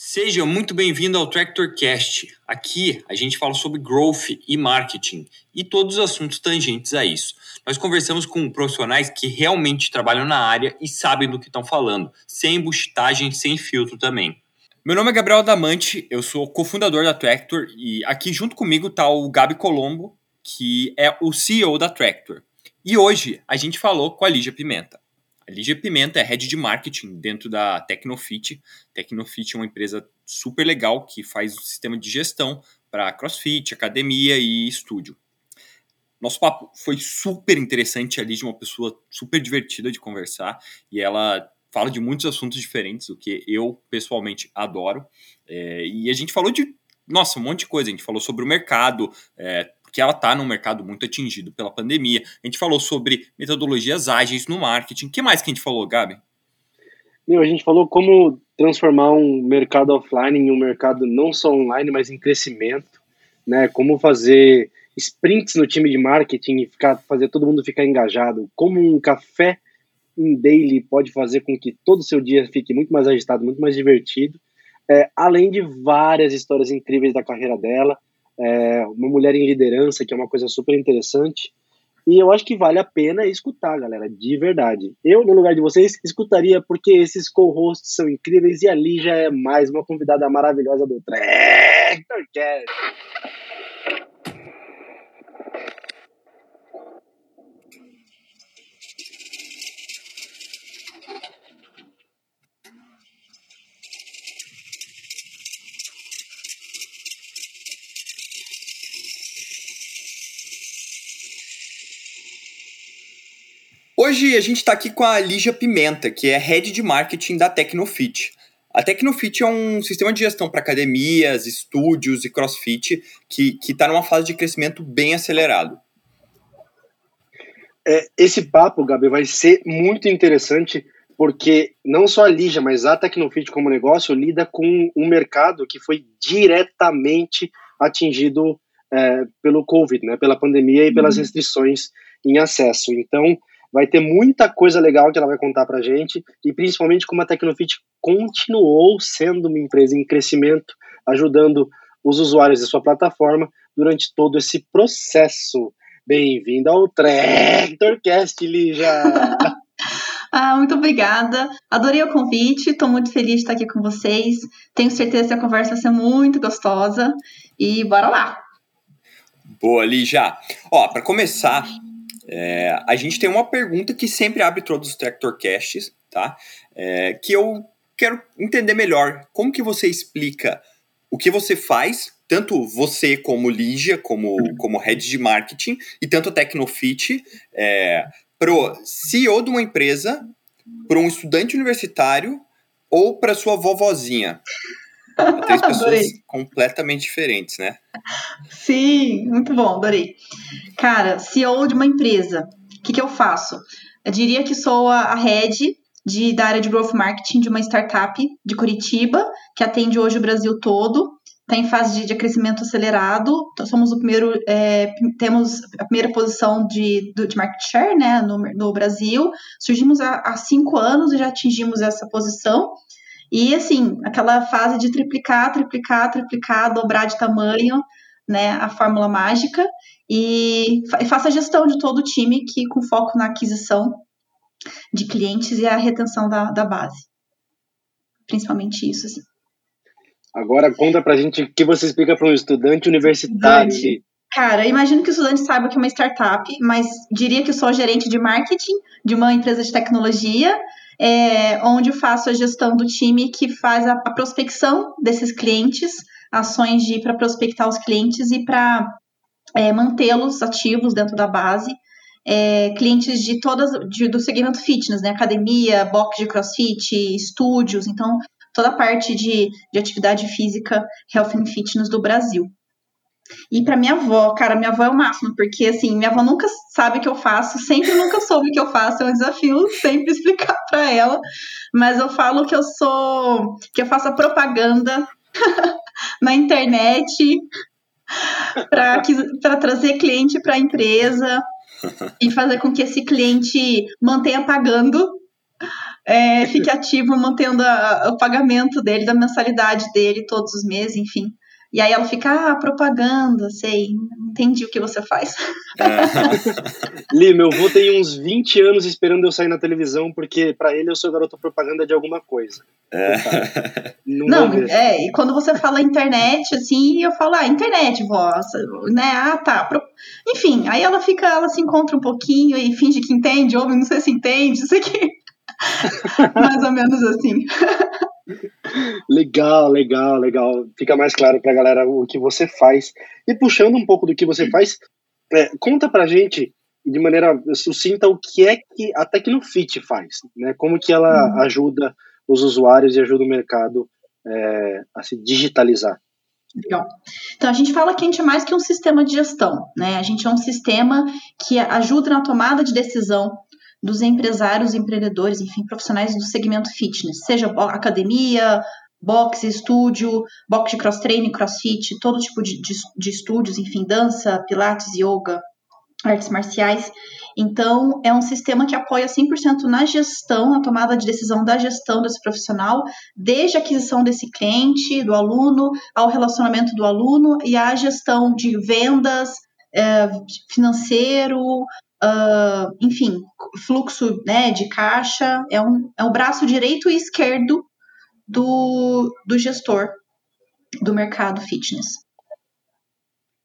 Seja muito bem-vindo ao TractorCast. Aqui a gente fala sobre growth e marketing e todos os assuntos tangentes a isso. Nós conversamos com profissionais que realmente trabalham na área e sabem do que estão falando, sem embustagem, sem filtro também. Meu nome é Gabriel Damante, eu sou cofundador da Tractor e aqui junto comigo está o Gabi Colombo, que é o CEO da Tractor. E hoje a gente falou com a Lígia Pimenta. A Lígia Pimenta é head de marketing dentro da Tecnofit. Tecnofit é uma empresa super legal que faz um sistema de gestão para crossfit, academia e estúdio. Nosso papo foi super interessante. A Lígia é uma pessoa super divertida de conversar e ela fala de muitos assuntos diferentes, o que eu pessoalmente adoro. É, e a gente falou de, nossa, um monte de coisa. A gente falou sobre o mercado, é, porque ela está num mercado muito atingido pela pandemia. A gente falou sobre metodologias ágeis no marketing. O que mais que a gente falou, Gabi? Meu, a gente falou como transformar um mercado offline em um mercado não só online, mas em crescimento, né? Como fazer sprints no time de marketing e ficar, fazer todo mundo ficar engajado. Como um café em daily pode fazer com que todo o seu dia fique muito mais agitado, muito mais divertido. É, além de várias histórias incríveis da carreira dela é, uma mulher em liderança, que é uma coisa super interessante. E eu acho que vale a pena escutar, galera, de verdade. Eu, no lugar de vocês, escutaria porque esses co-hosts são incríveis e ali já é mais uma convidada maravilhosa do Tractorcast. Hoje a gente está aqui com a Lígia Pimenta, que é Head de Marketing da Tecnofit. A Tecnofit é um sistema de gestão para academias, estúdios e crossfit que está numa fase de crescimento bem acelerado. É, esse papo, Gabi, vai ser muito interessante porque não só a Lígia, mas a Tecnofit como negócio lida com um mercado que foi diretamente atingido é, pelo Covid, né, pela pandemia e pelas uhum. restrições em acesso. Então, Vai ter muita coisa legal que ela vai contar pra gente e principalmente como a Tecnofit continuou sendo uma empresa em crescimento, ajudando os usuários de sua plataforma durante todo esse processo. Bem-vindo ao Tractorcast, Lígia! ah, muito obrigada. Adorei o convite, estou muito feliz de estar aqui com vocês. Tenho certeza que a conversa vai ser muito gostosa e bora lá! Boa, Lígia! Ó, para começar, é, a gente tem uma pergunta que sempre abre todos os Tractorcasts, tá? É, que eu quero entender melhor. Como que você explica o que você faz, tanto você como Lígia, como, como head de marketing, e tanto a Tecnofit, é, pro CEO de uma empresa, para um estudante universitário ou para sua vovozinha? Três pessoas completamente diferentes, né? Sim, muito bom, adorei. Cara, CEO de uma empresa, o que, que eu faço? Eu diria que sou a, a head de, da área de growth marketing de uma startup de Curitiba, que atende hoje o Brasil todo, está em fase de, de, crescimento acelerado. Então, somos o primeiro, é, temos a primeira posição de, de market share né, no, no Brasil. Surgimos há, há cinco anos e já atingimos essa posição. E assim, aquela fase de triplicar, triplicar, triplicar, dobrar de tamanho, né, a fórmula mágica e faça a gestão de todo o time que com foco na aquisição de clientes e a retenção da, da base. Principalmente isso, assim. Agora conta pra gente o que você explica para um estudante universitário. Estudante. Cara, imagino que o estudante saiba que é uma startup, mas diria que eu sou gerente de marketing de uma empresa de tecnologia é, onde faço a gestão do time que faz a, a prospecção desses clientes, ações de para prospectar os clientes e para é, mantê-los ativos dentro da base. É, clientes de todas de, do segmento fitness, né? Academia, box de crossfit, estúdios, então toda a parte de, de atividade física, health and fitness do Brasil. E para minha avó, cara, minha avó é o máximo, porque assim, minha avó nunca sabe o que eu faço, sempre nunca soube o que eu faço, é um desafio sempre explicar para ela. Mas eu falo que eu sou, que eu faço a propaganda na internet para trazer cliente para a empresa e fazer com que esse cliente mantenha pagando é, fique ativo mantendo a, o pagamento dele, da mensalidade dele todos os meses, enfim. E aí ela fica, ah, propaganda, sei, entendi o que você faz. É. Li, meu avô tem uns 20 anos esperando eu sair na televisão, porque para ele eu sou garoto propaganda de alguma coisa. É. Não, Não é, e quando você fala internet, assim, eu falo, ah, internet, voz, né? Ah, tá. Enfim, aí ela fica, ela se encontra um pouquinho e finge que entende, ouve, não sei se entende, isso aqui. Mais ou menos assim. Legal, legal, legal. Fica mais claro pra galera o que você faz. E puxando um pouco do que você faz, é, conta pra gente de maneira sucinta o que é que a Tecnofit faz, né? Como que ela uhum. ajuda os usuários e ajuda o mercado é, a se digitalizar. Legal. Então, a gente fala que a gente é mais que um sistema de gestão, né? A gente é um sistema que ajuda na tomada de decisão dos empresários, empreendedores, enfim, profissionais do segmento fitness, seja academia, boxe, estúdio, boxe de cross-training, crossfit, todo tipo de, de, de estúdios, enfim, dança, pilates, yoga, artes marciais. Então, é um sistema que apoia 100% na gestão, na tomada de decisão da gestão desse profissional, desde a aquisição desse cliente, do aluno, ao relacionamento do aluno e à gestão de vendas, é, financeiro, uh, enfim, fluxo né, de caixa, é um, é um braço direito e esquerdo do, do gestor do mercado fitness.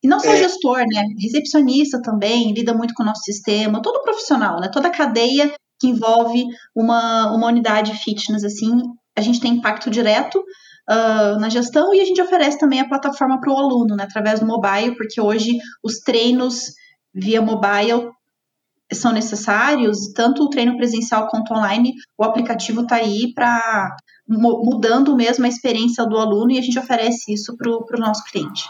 E não só é. gestor, né? Recepcionista também, lida muito com o nosso sistema, todo profissional, né? Toda a cadeia que envolve uma, uma unidade fitness, assim, a gente tem impacto direto uh, na gestão e a gente oferece também a plataforma para o aluno, né? Através do mobile, porque hoje os treinos via mobile são necessários, tanto o treino presencial quanto online, o aplicativo está aí para mudando mesmo a experiência do aluno e a gente oferece isso para o nosso cliente.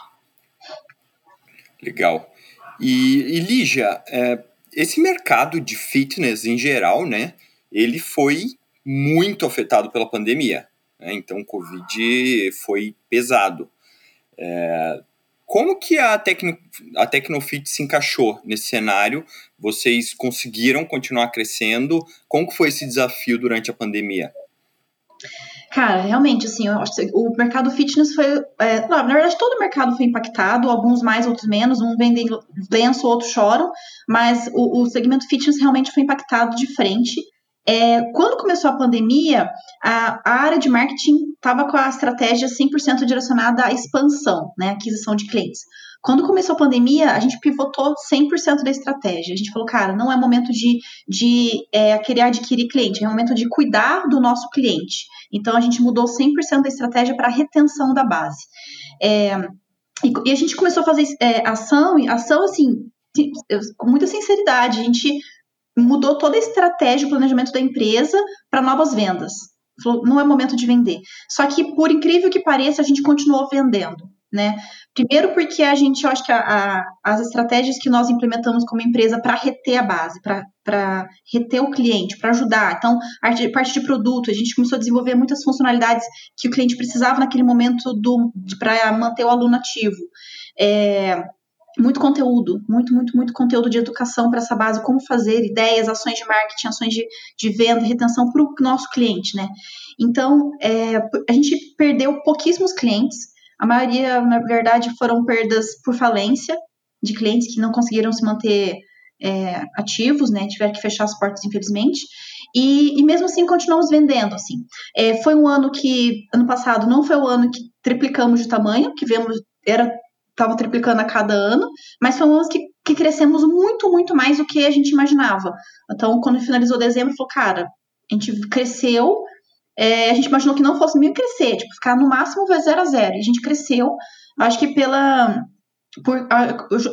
Legal. E, e Lígia, é, esse mercado de fitness em geral, né, ele foi muito afetado pela pandemia. Né? Então, o Covid foi pesado. É, como que a, Tecno, a Tecnofit se encaixou nesse cenário? Vocês conseguiram continuar crescendo? Como que foi esse desafio durante a pandemia? Cara, realmente, assim, o mercado fitness foi. É, na verdade, todo o mercado foi impactado, alguns mais, outros menos. Um vendem lenço, outros choram, mas o, o segmento fitness realmente foi impactado de frente. É, quando começou a pandemia, a, a área de marketing estava com a estratégia 100% direcionada à expansão, né, aquisição de clientes. Quando começou a pandemia, a gente pivotou 100% da estratégia. A gente falou, cara, não é momento de, de é, querer adquirir cliente, é momento de cuidar do nosso cliente. Então, a gente mudou 100% da estratégia para a retenção da base. É, e, e, a gente começou a fazer é, ação, ação assim, com muita sinceridade. A gente mudou toda a estratégia, o planejamento da empresa para novas vendas. Falou, não é momento de vender. Só que, por incrível que pareça, a gente continuou vendendo, né? Primeiro porque a gente, eu acho que a, a, as estratégias que nós implementamos como empresa para reter a base, para reter o cliente, para ajudar. Então, a parte de produto, a gente começou a desenvolver muitas funcionalidades que o cliente precisava naquele momento para manter o aluno ativo. É, muito conteúdo, muito, muito, muito conteúdo de educação para essa base, como fazer ideias, ações de marketing, ações de, de venda, retenção para o nosso cliente, né? Então, é, a gente perdeu pouquíssimos clientes, a maioria, na verdade, foram perdas por falência de clientes que não conseguiram se manter é, ativos, né? Tiveram que fechar as portas, infelizmente. E, e mesmo assim, continuamos vendendo, assim. É, foi um ano que, ano passado, não foi o ano que triplicamos de tamanho, que vemos, era estava triplicando a cada ano, mas foi um ano que, que crescemos muito, muito mais do que a gente imaginava. Então, quando finalizou dezembro, falou, cara, a gente cresceu, é, a gente imaginou que não fosse nem crescer, tipo, ficar no máximo vai zero a zero. E a gente cresceu, acho que pela por, a,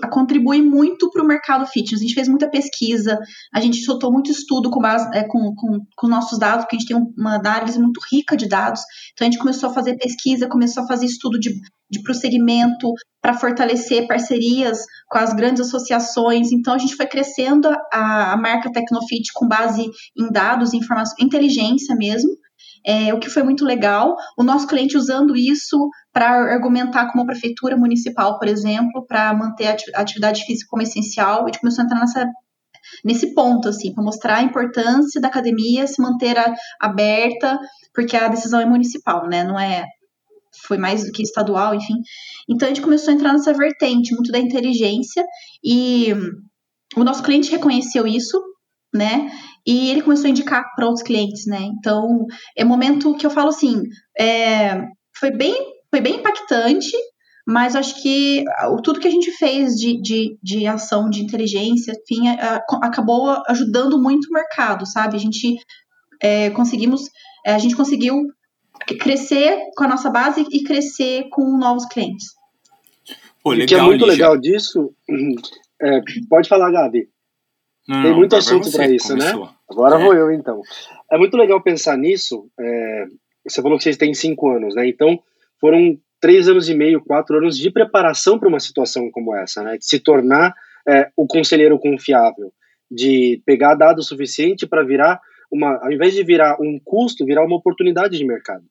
a, contribui muito para o mercado fitness. A gente fez muita pesquisa, a gente soltou muito estudo com, base, é, com, com, com, nossos dados, porque a gente tem uma análise muito rica de dados. Então a gente começou a fazer pesquisa, começou a fazer estudo de, de prosseguimento para fortalecer parcerias com as grandes associações. Então a gente foi crescendo a, a marca Tecnofit com base em dados, informação, inteligência mesmo é, o que foi muito legal. O nosso cliente usando isso para argumentar como a prefeitura municipal, por exemplo, para manter a atividade física como essencial. Gente começou a entrar nessa, nesse ponto, assim, para mostrar a importância da academia se manter a, aberta, porque a decisão é municipal, né? Não é. Foi mais do que estadual, enfim. Então a gente começou a entrar nessa vertente muito da inteligência e o nosso cliente reconheceu isso, né? E ele começou a indicar para outros clientes, né? Então é momento que eu falo assim, é, foi bem, foi bem impactante, mas acho que tudo que a gente fez de, de, de ação de inteligência, enfim, acabou ajudando muito o mercado, sabe? A gente é, conseguimos, é, a gente conseguiu crescer com a nossa base e crescer com novos clientes. Pô, legal, o que é muito Lígia. legal disso, é, pode falar, Gabi. Não, Tem muito assunto para isso, né? começou. né? Agora é. vou eu, então. É muito legal pensar nisso. É, você falou que vocês têm cinco anos, né? Então, foram três anos e meio, quatro anos de preparação para uma situação como essa, né? De se tornar é, o conselheiro confiável, de pegar dados suficiente para virar uma, ao invés de virar um custo, virar uma oportunidade de mercado,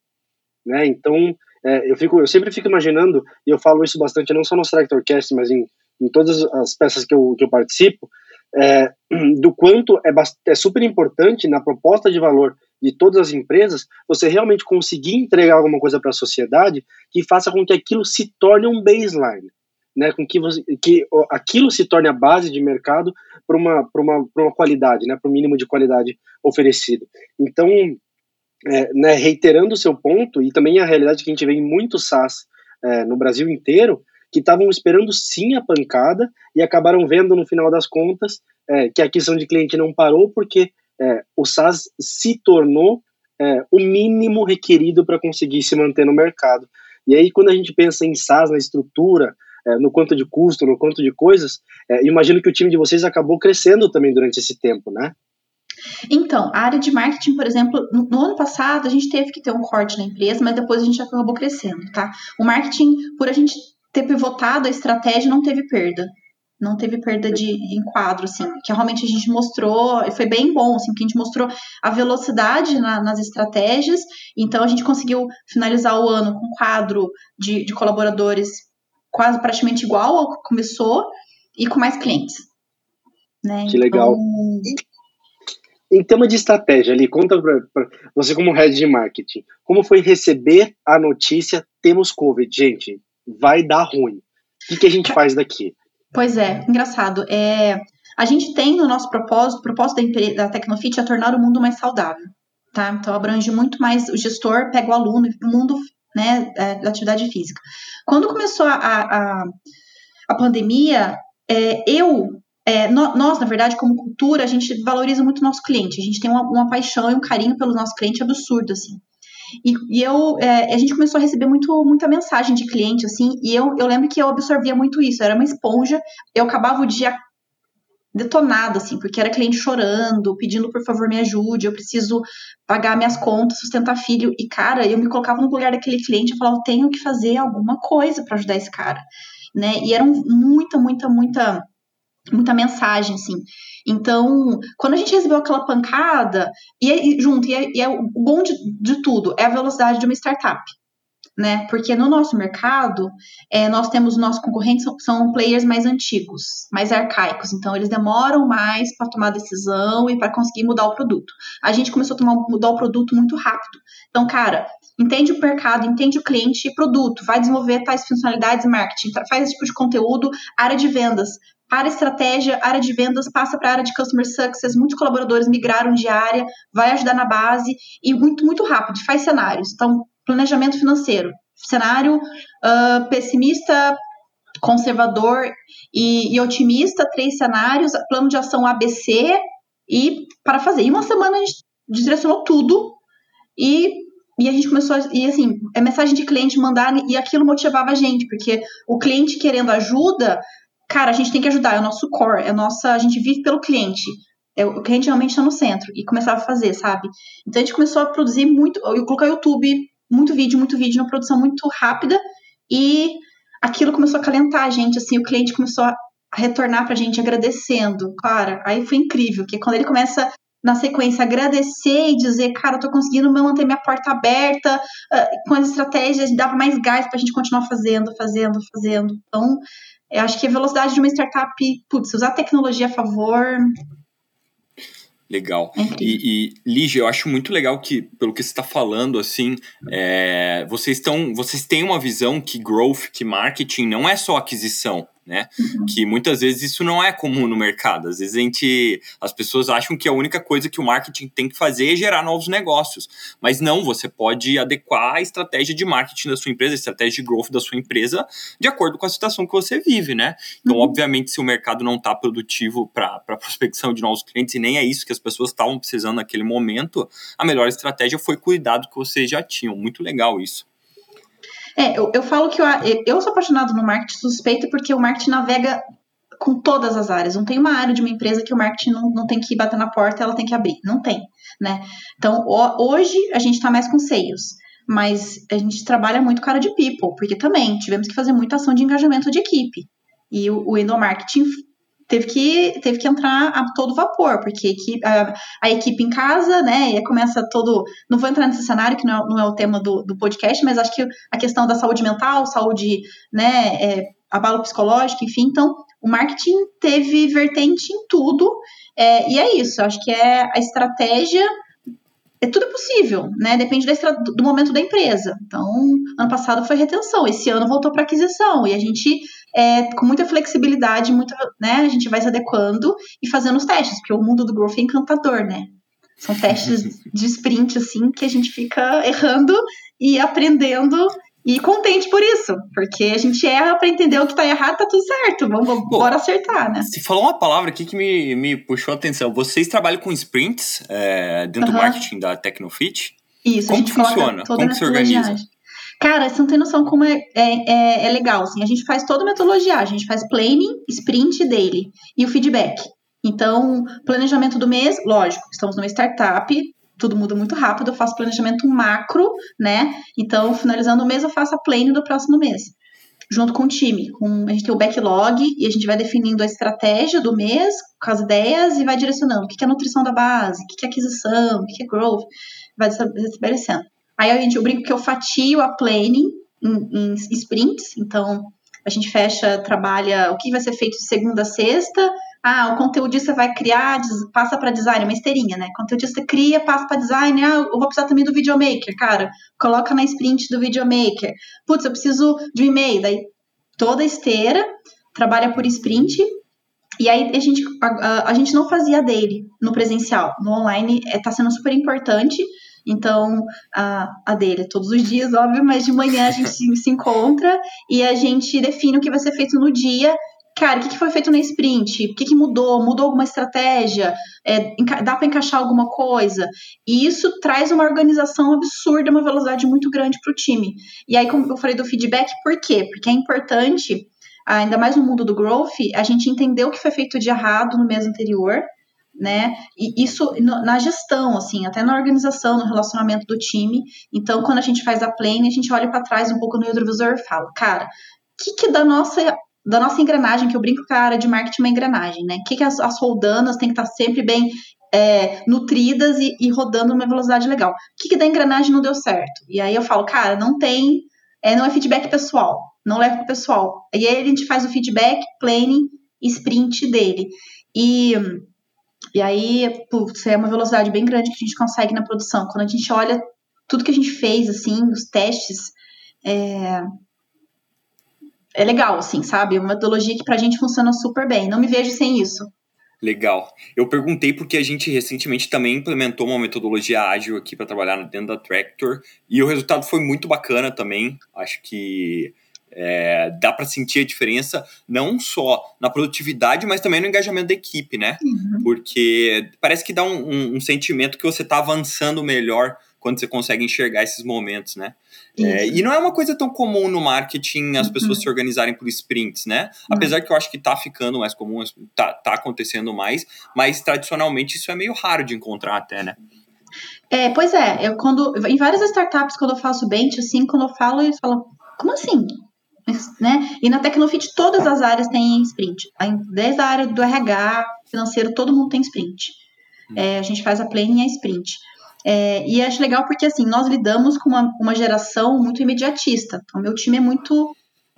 né? Então, é, eu fico, eu sempre fico imaginando e eu falo isso bastante, não só no Tractorcast, mas em, em todas as peças que eu, que eu participo, é, do quanto é, é super importante na proposta de valor de todas as empresas, você realmente conseguir entregar alguma coisa para a sociedade que faça com que aquilo se torne um baseline, né, com que, você, que aquilo se torne a base de mercado para uma, uma, uma qualidade, né, para o mínimo de qualidade oferecido. Então, é, né, reiterando o seu ponto, e também a realidade que a gente vê em muitos SaaS é, no Brasil inteiro, que estavam esperando sim a pancada e acabaram vendo no final das contas é, que a aquisição de cliente não parou porque é, o SaaS se tornou é, o mínimo requerido para conseguir se manter no mercado. E aí, quando a gente pensa em SaaS, na estrutura, é, no quanto de custo, no quanto de coisas, é, imagino que o time de vocês acabou crescendo também durante esse tempo, né? Então, a área de marketing, por exemplo, no, no, ano passado a gente teve que ter um corte na empresa, mas depois a gente acabou crescendo, tá? O marketing, por a gente ter pivotado a estratégia, não teve perda não teve perda de enquadro, assim, que realmente a gente mostrou, e foi bem bom, assim, que a gente mostrou a velocidade na, nas estratégias, então a gente conseguiu finalizar o ano com um quadro de, de colaboradores quase praticamente igual ao que começou e com mais clientes. Né? Que legal. Então... Em tema de estratégia ali, conta para você como head de marketing, como foi receber a notícia temos Covid, gente, vai dar ruim. O que, que a gente faz daqui? Pois é, engraçado. É, a gente tem no nosso propósito, o propósito da, da Tecnofit é tornar o mundo mais saudável, tá? Então abrange muito mais o gestor, pega o aluno o mundo né, é, da atividade física. Quando começou a, a, a pandemia, é, eu, é, nós, na verdade, como cultura, a gente valoriza muito o nosso cliente. A gente tem uma, uma paixão e um carinho pelo nosso cliente absurdo, assim. E, e eu, é, a gente começou a receber muito, muita mensagem de cliente, assim, e eu, eu lembro que eu absorvia muito isso, era uma esponja, eu acabava o dia detonada, assim, porque era cliente chorando, pedindo por favor me ajude, eu preciso pagar minhas contas, sustentar filho, e cara, eu me colocava no lugar daquele cliente e falava, tenho que fazer alguma coisa para ajudar esse cara, né, e era muita, muita, muita, muita mensagem, assim, então, quando a gente recebeu aquela pancada, e, e junto, e, é, e é o bom de, de tudo, é a velocidade de uma startup. Né? Porque no nosso mercado, é, nós temos nossos concorrentes são, são, players mais antigos, mais arcaicos, então eles demoram mais para tomar decisão e para conseguir mudar o produto. A gente começou a tomar, mudar o produto muito rápido. Então, cara, entende o mercado, entende o cliente e produto, vai desenvolver tais funcionalidades marketing, faz esse tipo de conteúdo, área de vendas, para estratégia, área de vendas passa para a área de customer success, muitos colaboradores migraram de área, vai ajudar na base e muito, muito rápido, faz cenários. Então, planejamento financeiro, cenário uh, pessimista, conservador e, e, otimista, três cenários, plano de ação ABC e para fazer. Em uma semana a gente direcionou tudo e, e a gente começou, e assim, é mensagem de cliente mandar e aquilo motivava a gente, porque o cliente querendo ajuda cara, a gente tem que ajudar, é o nosso core, é a nossa, a gente vive pelo cliente. É, o cliente realmente está no centro e começava a fazer, sabe? Então a gente começou a produzir muito, eu coloquei no YouTube, muito vídeo, muito vídeo, uma produção muito rápida e aquilo começou a calentar a gente, assim, o cliente começou a retornar pra gente agradecendo, cara, aí foi incrível, que quando ele começa na sequência agradecer e dizer, cara, eu tô conseguindo manter minha porta aberta, uh, com as estratégias, dava mais gás pra gente continuar fazendo, fazendo, fazendo. Então, eu acho que a velocidade de uma startup, putz, usar tecnologia a favor Legal. É e, e Lígia, eu acho muito legal que, pelo que você está falando, assim, é, vocês estão, vocês têm uma visão que growth, que marketing não é só aquisição, né? Uhum. Que muitas vezes isso não é comum no mercado. Às vezes a gente, as pessoas acham que a única coisa que o marketing tem que fazer é gerar novos negócios. Mas não, você pode adequar a estratégia de marketing da sua empresa, a estratégia de growth da sua empresa, de acordo com a situação que você vive, né? Então, uhum. obviamente, se o mercado não está produtivo para prospecção de novos clientes, e nem é isso que as pessoas estavam precisando naquele momento, a melhor estratégia foi cuidar do que vocês já tinham. Muito legal isso. É, eu, eu falo que eu, eu sou apaixonado no marketing suspeito porque o marketing navega com todas as áreas. Não tem uma área de uma empresa que o marketing não, não tem que bater na porta, ela tem que abrir. Não tem, né? Então, hoje a gente está mais com sales, mas a gente trabalha muito cara de people, porque também tivemos que fazer muita ação de engajamento de equipe. E o, o endomarketing teve que, teve que entrar a todo vapor, porque a, a, equipe em casa, né, e começa todo. Não vou entrar nesse cenário, que não é, não é o tema do, do podcast, mas acho que a questão da saúde mental, saúde, né, é, abalo psicológico, enfim, então o marketing teve vertente em tudo, é, e é isso, acho que é a estratégia é tudo possível, né? Depende do momento da empresa. Então, ano passado foi retenção, esse ano voltou para aquisição e a gente é, com muita flexibilidade, muita, né? A gente vai se adequando e fazendo os testes, porque o mundo do growth é encantador, né? São testes de sprint assim que a gente fica errando e aprendendo e contente por isso, porque a gente erra para entender o que tá errado, tá tudo certo. Vamos, Pô, bora acertar, né? Você falou uma palavra aqui que me, me puxou a atenção. Vocês trabalham com sprints é, dentro do marketing da Tecnofit? Isso, como funciona? Como que se organiza? Cara, você não tem noção como é, é, é, é, legal. Assim, a gente faz toda a metodologia. A gente faz planning, sprint dele e o feedback. Então, planejamento do mês, lógico, estamos numa startup, tudo muda muito rápido, eu faço planejamento macro, né? Então, finalizando o mês, eu faço a planning do próximo mês. Junto com o time. Com, a gente tem o backlog e a gente vai definindo a estratégia do mês, com as ideias, e vai direcionando o que é nutrição da base, o que é aquisição, o que é growth, vai estabelecendo. Aí a gente, eu brinco que eu fatio a planning em, em sprints, então a gente fecha, trabalha o que vai ser feito de segunda a sexta. Ah, o conteudista vai criar, passa para design, uma esteirinha, né? O conteudista cria, passa para design. Ah, eu vou precisar também do videomaker, cara. Coloca na sprint do videomaker. Putz, eu preciso de um e-mail. Daí toda esteira, trabalha por sprint. E aí a gente, a, a gente não fazia dele no presencial. No online está é, sendo super importante então, a, a dele é todos os dias, óbvio, mas de manhã a gente se encontra e a gente define o que vai ser feito no dia cara, o que, foi feito na sprint? O que, que mudou? Mudou alguma estratégia? É, dá para encaixar alguma coisa? E isso traz uma organização absurda, uma velocidade muito grande para o time. E aí, como eu falei do feedback, por quê? Porque é importante, ainda mais no mundo do growth, a gente entender o que foi feito de errado no mês anterior né? E isso na gestão, assim, até na organização, no relacionamento do time. Então, quando a gente faz a plane, a gente olha para trás um pouco no retrovisor e fala, cara, o que, que da nossa da nossa engrenagem, que eu brinco com a área de marketing é uma engrenagem, né? O que, que as, as roldanas têm que estar sempre bem é, nutridas e, e, rodando numa velocidade legal. O que, que da engrenagem não deu certo? E aí eu falo, cara, não tem, é, não é feedback pessoal, não leva pro pessoal. E aí a gente faz o feedback, planning, sprint dele. E e aí, putz, é uma velocidade bem grande que a gente consegue na produção. Quando a gente olha tudo que a gente fez, assim, os testes, é, é legal, assim, sabe? Uma metodologia que pra gente funciona super bem. Não me vejo sem isso. Legal. Eu perguntei porque a gente recentemente também implementou uma metodologia ágil aqui para trabalhar dentro da Tractor e o resultado foi muito bacana também. Acho que é, dá para sentir a diferença não só na produtividade, mas também no engajamento da equipe, né? Uhum. Porque parece que dá um, um, um sentimento que você está avançando melhor quando você consegue enxergar esses momentos, né? É, e não é uma coisa tão comum no marketing as uhum. pessoas se organizarem por sprints, né? Uhum. Apesar que eu acho que tá ficando mais comum, tá, tá acontecendo mais, mas tradicionalmente isso é meio raro de encontrar até, né? É, pois é, eu quando em várias startups quando eu faço bench assim, quando eu falo eles falam, como assim? né? E na Tecnofit todas as áreas têm sprint. Desde a área do RH, financeiro, todo mundo tem sprint. Hum. É, a gente faz a planning e a sprint. É, e acho legal porque assim, nós lidamos com uma, uma geração muito imediatista. Então, meu time é muito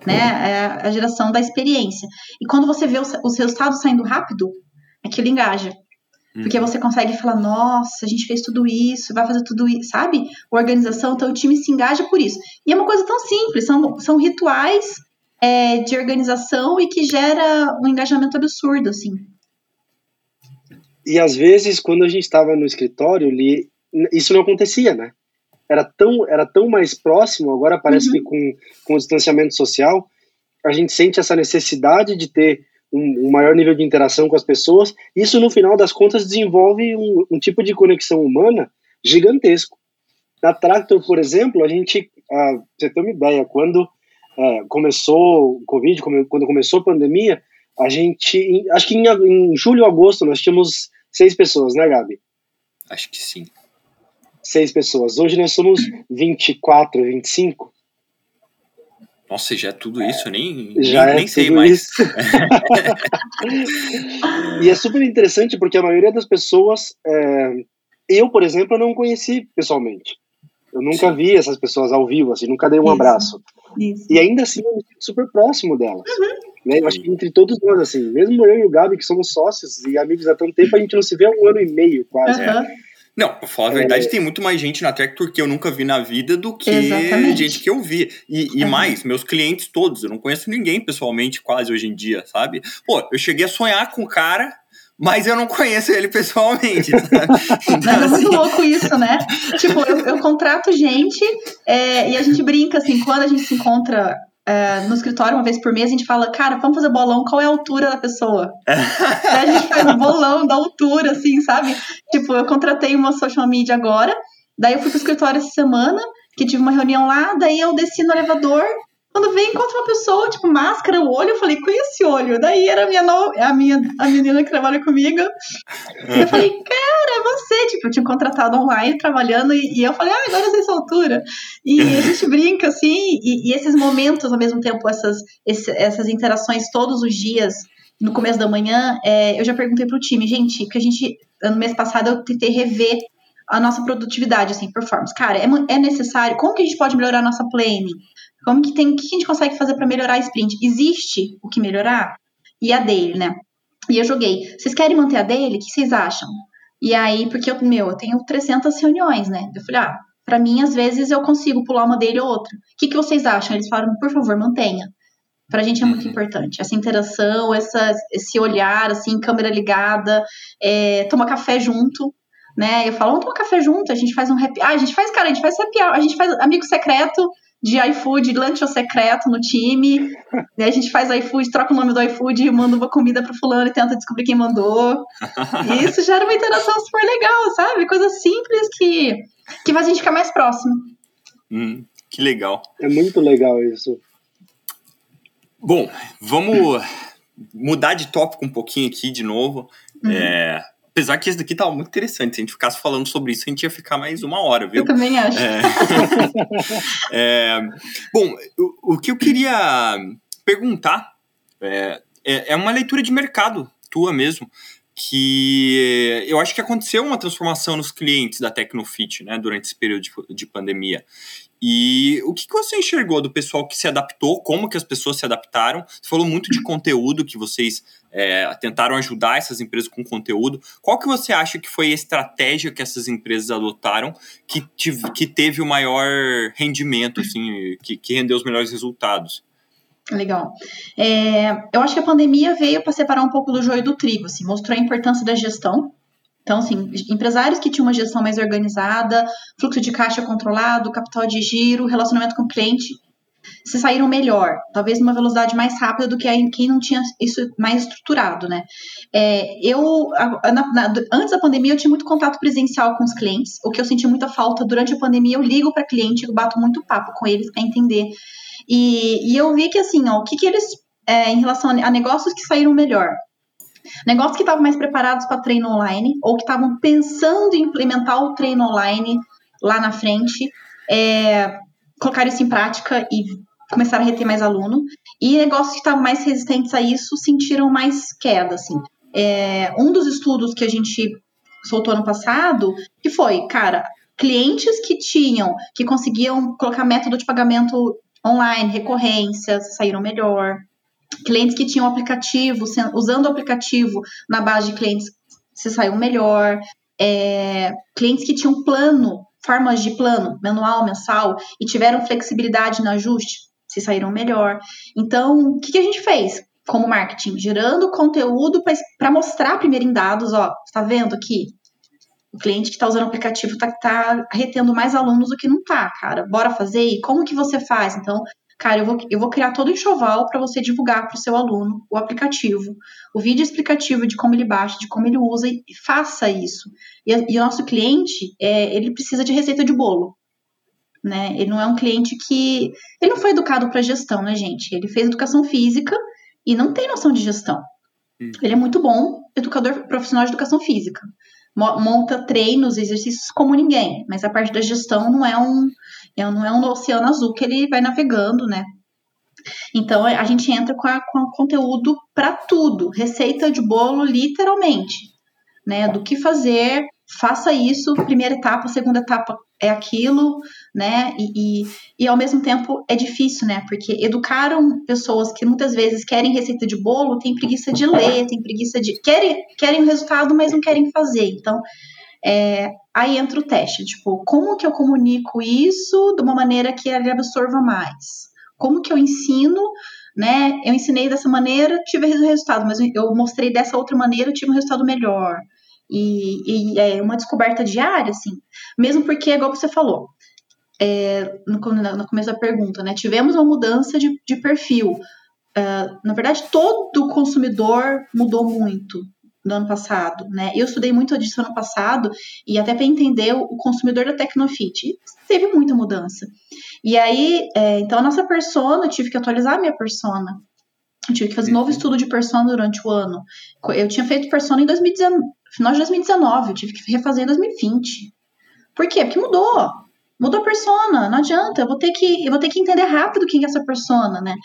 né, é a geração da experiência. E quando você vê os, os resultados saindo rápido, aquilo engaja. Porque você consegue falar, nossa, a gente fez tudo isso, vai fazer tudo isso, sabe? Organização, então o time se engaja por isso. E é uma coisa tão simples, são, são rituais é, de organização e que gera um engajamento absurdo, assim. E às vezes, quando a gente estava no escritório, li, isso não acontecia, né? Era tão, era tão mais próximo, agora parece uhum. que com, com o distanciamento social, a gente sente essa necessidade de ter um, um, maior nível de interação com as pessoas. Isso, no final das contas, desenvolve um, um tipo de conexão humana gigantesco. Na Tractor, por exemplo, a gente, ah, você tem uma ideia, quando é, começou o Covid, quando começou a pandemia, a gente, acho que em, em julho agosto, nós tínhamos seis pessoas, né, Gabi? Acho que sim. Seis pessoas. Hoje nós somos 24, 25. Nossa, já é tudo isso, eu nem, já nem, é nem sei mais. e é super interessante porque a maioria das pessoas, é, eu, por exemplo, eu não conheci pessoalmente. Eu nunca Sim. vi essas pessoas ao vivo, assim, nunca dei um isso, abraço. Isso. E ainda assim eu me sinto super próximo delas. Uhum. Né? Eu acho que entre todos nós, assim, mesmo eu e o Gabi, que somos sócios e amigos há tanto tempo, a gente não se vê há um ano e meio, quase. Uhum. Não, pra falar a verdade, é... tem muito mais gente na Tractor que eu nunca vi na vida do que Exatamente. gente que eu vi. E, e uhum. mais, meus clientes todos, eu não conheço ninguém pessoalmente quase hoje em dia, sabe? Pô, eu cheguei a sonhar com o cara, mas eu não conheço ele pessoalmente. Então, mas é muito assim, louco isso, né? Tipo, eu, eu contrato gente é, e a gente brinca assim, quando a gente se encontra é, no escritório uma vez por mês, a gente fala, cara, vamos fazer bolão, qual é a altura da pessoa? Daí a gente faz um bolão da altura, assim, sabe? Tipo, eu contratei uma social media agora, daí eu fui pro escritório essa semana, que tive uma reunião lá, daí eu desci no elevador, quando vem encontro uma pessoa, tipo, máscara, o olho, eu falei, com esse olho? Daí era a minha, no... a minha a menina que trabalha comigo. Eu falei, cara, é você. Tipo, eu tinha contratado online, trabalhando, e, eu falei, ah, agora eu sei sua altura. E a gente brinca, assim, e, e, esses momentos, ao mesmo tempo, essas, esse, essas interações todos os dias, no começo da manhã, é, eu já perguntei pro time, gente, porque a gente, no mês passado, eu tentei rever a nossa produtividade, assim, performance. Cara, é, é necessário, como que a gente pode melhorar a nossa planning? Como que tem, o que a gente consegue fazer para melhorar a sprint? Existe o que melhorar? E a dele, né? E eu joguei. Vocês querem manter a dele? O que vocês acham? E aí, porque eu, meu, eu tenho 300 reuniões, né? Eu falei, ah, pra mim, às vezes eu consigo pular uma dele ou outra. O que, que vocês acham? Eles falaram, por favor, mantenha. Pra gente é muito uhum. importante. Essa interação, essa, esse olhar, assim, câmera ligada, é, tomar café junto, né? Eu falo, vamos tomar café junto, a gente faz um happy. Ah, a gente faz, cara, a gente faz happy hour, a gente faz amigo secreto de iFood, lanche secreto no time. E a gente faz iFood, troca o nome do iFood, manda uma comida pro fulano e tenta descobrir quem mandou. E isso gera uma interação super legal, sabe? Coisa simples que, que faz a gente ficar mais próximo. Hum, que legal. É muito legal isso. Bom, vamos mudar de tópico um pouquinho aqui de novo. Uhum. É, Apesar que esse daqui tava muito interessante. Se a gente ficasse falando sobre isso, a gente ia ficar mais uma hora, viu? Eu também acho. É... é... Bom, o, o, que eu queria perguntar é, é, é uma leitura de mercado tua mesmo que eu acho que aconteceu uma transformação nos clientes da Tecnofit, né, durante esse período de, de pandemia. E o que, que você enxergou do pessoal que se adaptou? Como que as pessoas se adaptaram? Você falou muito de conteúdo, que vocês é, tentaram ajudar essas empresas com conteúdo. Qual que você acha que foi a estratégia que essas empresas adotaram que, tive, que teve o maior rendimento, assim, que, que rendeu os melhores resultados? Legal. É, eu acho que a pandemia veio para separar um pouco do joio do trigo, assim, mostrou a importância da gestão, então, assim, empresários que tinham uma gestão mais organizada, fluxo de caixa controlado, capital de giro, relacionamento com o cliente, se saíram melhor, talvez numa velocidade mais rápida do que quem não tinha isso mais estruturado, né? É, eu, na, na, antes da pandemia, eu tinha muito contato presencial com os clientes, o que eu senti muita falta durante a pandemia, eu ligo para cliente, eu bato muito papo com eles para entender. E, e, eu vi que, assim, ó, o que, que eles, é, em relação a, a negócios que saíram melhor, Negócios que estavam mais preparados para treino online ou que estavam pensando em implementar o treino online lá na frente, é, colocaram isso em prática e começaram a reter mais aluno. E negócios que estavam mais resistentes a isso sentiram mais queda, assim. É, um dos estudos que a gente soltou ano passado, que foi, cara, clientes que tinham, que conseguiam colocar método de pagamento online, recorrências, saíram melhor clientes que tinham aplicativo, usando o aplicativo na base de clientes se saiu melhor. É, clientes que tinham plano, formas de plano, manual, mensal, e tiveram flexibilidade no ajuste, se saíram melhor. Então, o que, que a gente fez como marketing? Gerando conteúdo para mostrar primeiro em dados, ó, está vendo aqui? O cliente que está usando o aplicativo está tá retendo mais alunos do que não está, cara. Bora fazer? E como que você faz? Então, cara, eu vou, eu vou criar todo o enxoval para você divulgar para o seu aluno o aplicativo, o vídeo explicativo de como ele baixa, de como ele usa e faça isso. E, e o nosso cliente, é, ele precisa de receita de bolo. Né? Ele não é um cliente que. Ele não foi educado para gestão, né, gente? Ele fez educação física e não tem noção de gestão. Hum. Ele é muito bom educador profissional de educação física. Monta treinos, exercícios como ninguém, mas a parte da gestão não é um não é um oceano azul que ele vai navegando, né? Então a gente entra com, a, com conteúdo para tudo, receita de bolo, literalmente, né? Do que fazer, faça isso, primeira etapa, segunda etapa é aquilo, né? E, e, e, ao mesmo tempo é difícil, né? Porque educaram pessoas que muitas vezes querem receita de bolo, tem preguiça de ler, tem preguiça de. querem, querem o resultado, mas não querem fazer. Então, é, aí entra o teste, tipo, como que eu comunico isso de uma maneira que ele absorva mais? Como que eu ensino, né? Eu ensinei dessa maneira, tive resultado, mas eu mostrei dessa outra maneira, tive um resultado melhor. E, e é uma descoberta diária, assim. Mesmo porque, igual você falou, é, no, no, começo da pergunta, né? Tivemos uma mudança de, de perfil. Uh, na verdade, todo consumidor mudou muito no ano passado, né? Eu estudei muito disso ano passado e até para entender o consumidor da Tecnofit teve muita mudança. E aí, é, então a nossa persona, eu tive que atualizar a minha persona. Eu tive que fazer um novo uhum. estudo de persona durante o ano. Eu tinha feito persona em 2019, final de 2019, eu tive que refazer em 2020. Por quê? Porque mudou. Mudou a persona, não adianta, eu vou ter que, eu vou ter que entender rápido quem é essa persona, né?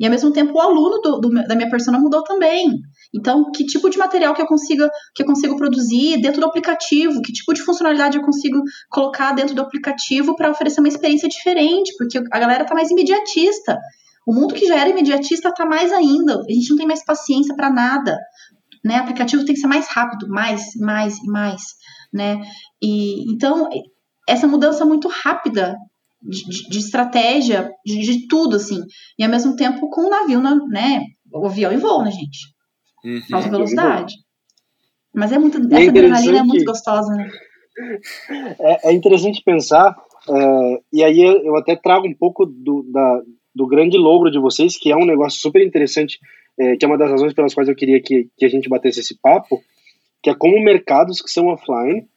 E ao mesmo tempo o aluno do, do, da minha persona mudou também. Então, que tipo de material que eu consiga que eu consigo produzir dentro do aplicativo, que tipo de funcionalidade eu consigo colocar dentro do aplicativo para oferecer uma experiência diferente, porque a galera tá mais imediatista. O mundo que já era imediatista tá mais ainda. A gente não tem mais paciência para nada, né? O aplicativo tem que ser mais rápido, mais, mais e mais, né? E então essa mudança muito rápida de, de, de estratégia, de, de, tudo, assim. E ao mesmo tempo com o navio, né? O avião em voo, né, gente? Uhum, Alta velocidade. Mas é muito. É essa adrenalina é muito gostosa, né? É, é interessante pensar, é, e aí eu até trago um pouco do, da, do grande logro de vocês, que é um negócio super interessante, é, que é uma das razões pelas quais eu queria que, que a gente batesse esse papo, que é como mercados que são offline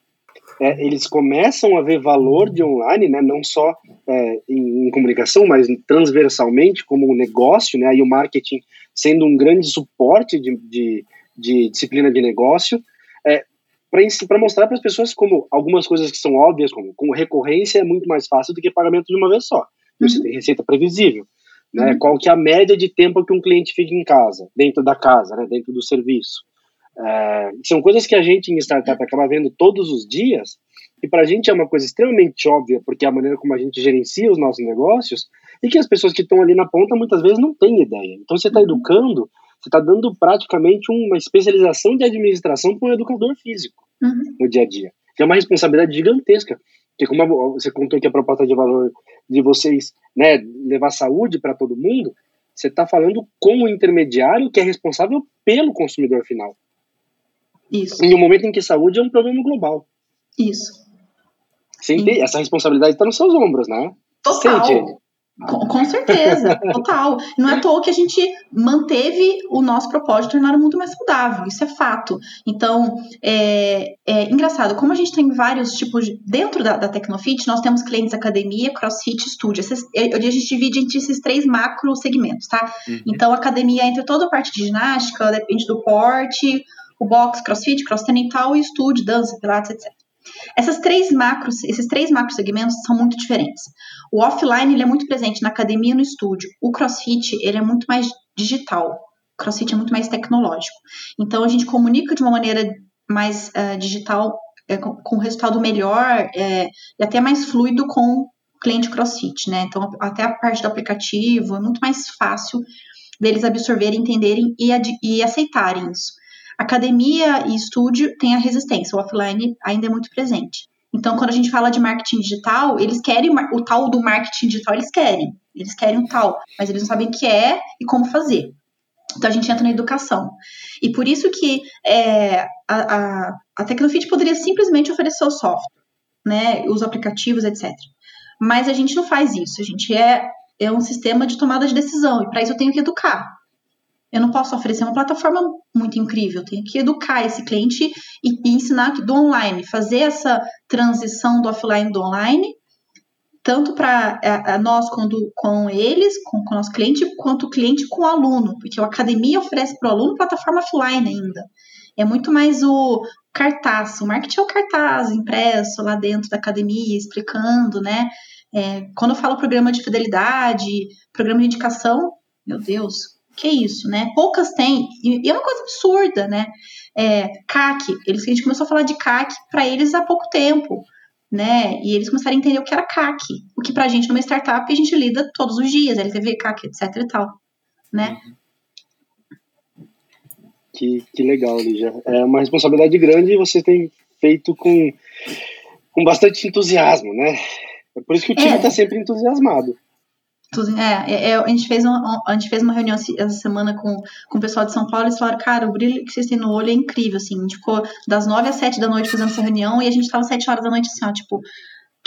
é, eles começam a ver valor de online, né, não só é, em, em, comunicação, mas transversalmente como um negócio, né, e o marketing sendo um grande suporte de, de, de disciplina de negócio, é, para mostrar para as pessoas como algumas coisas que são óbvias, como, como recorrência é muito mais fácil do que pagamento de uma vez só. Você uhum. tem receita previsível. Né? Uhum. Qual que é a média de tempo que um cliente fica em casa, dentro da casa, né? dentro do serviço. É, são coisas que a gente em startup acaba vendo todos os dias, e para a gente é uma coisa extremamente óbvia, porque é a maneira como a gente gerencia os nossos negócios, e que as pessoas que estão ali na ponta muitas vezes não têm ideia. Então você está uhum. educando, você está dando praticamente uma especialização de administração para um educador físico uhum. no dia a dia, que é uma responsabilidade gigantesca. Porque como você contou que a proposta de valor de vocês, né, levar saúde para todo mundo, você está falando com o intermediário que é responsável pelo consumidor final. Isso. Em um momento em que saúde é um problema global. Isso. Sim, essa responsabilidade está nos seus ombros, né? Total. Sente. Com, com certeza, total. Não é à toa que a gente manteve o nosso propósito de tornar o mundo mais saudável, isso é fato. Então, é, é engraçado, como a gente tem vários tipos de. Dentro da, da Tecnofit, nós temos clientes academia, crossfit, estúdio. Esses, a gente divide entre esses três macro segmentos, tá? Uhum. Então, academia entra toda a parte de ginástica, depende do porte, o box, crossfit, cross training tal, e estúdio, dança, pilates, etc. Essas três macros, esses três macro segmentos são muito diferentes. O offline ele é muito presente na academia e no estúdio. O CrossFit ele é muito mais digital. O CrossFit é muito mais tecnológico. Então a gente comunica de uma maneira mais uh, digital, é, com, com resultado melhor é, e até mais fluido com o cliente CrossFit, né? Então até a parte do aplicativo é muito mais fácil deles absorverem, entenderem e, e aceitarem isso. Academia e estúdio têm a resistência, o offline ainda é muito presente. Então, quando a gente fala de marketing digital, eles querem o tal do marketing digital, eles querem. Eles querem o tal, mas eles não sabem o que é e como fazer. Então, a gente entra na educação. E por isso que é, a, a, a Tecnofit poderia simplesmente oferecer o software, né, os aplicativos, etc. Mas a gente não faz isso. A gente é, é um sistema de tomada de decisão. E para isso eu tenho que educar. Eu não posso oferecer uma plataforma muito incrível, eu tenho que educar esse cliente e, e ensinar do online, fazer essa transição do offline do online, tanto para nós quando, com eles, com, com o nosso cliente, quanto o cliente com o aluno, porque a academia oferece para o aluno plataforma offline ainda. É muito mais o cartaz, o marketing é o cartaz impresso lá dentro da academia, explicando, né? É, quando eu falo programa de fidelidade, programa de indicação, meu Deus, que isso, né? Poucas têm, e, é uma coisa absurda, né? É, CAC, eles, a gente começou a falar de CAC para eles há pouco tempo, né? E eles começaram a entender o que era CAC, o que para a gente numa startup a gente lida todos os dias, LTV, CAC, etc e tal, né? Que, que legal, Lígia. É uma responsabilidade grande e você tem feito com, com bastante entusiasmo, né? É por isso que o time está é. sempre entusiasmado. É, é, é, a, gente fez uma, a gente fez uma reunião essa semana com, com o pessoal de São Paulo e eles falaram, cara, o brilho que vocês têm no olho é incrível, assim. A gente ficou das nove às sete da noite fazendo essa reunião e a gente tava às sete horas da noite, assim, ó, tipo,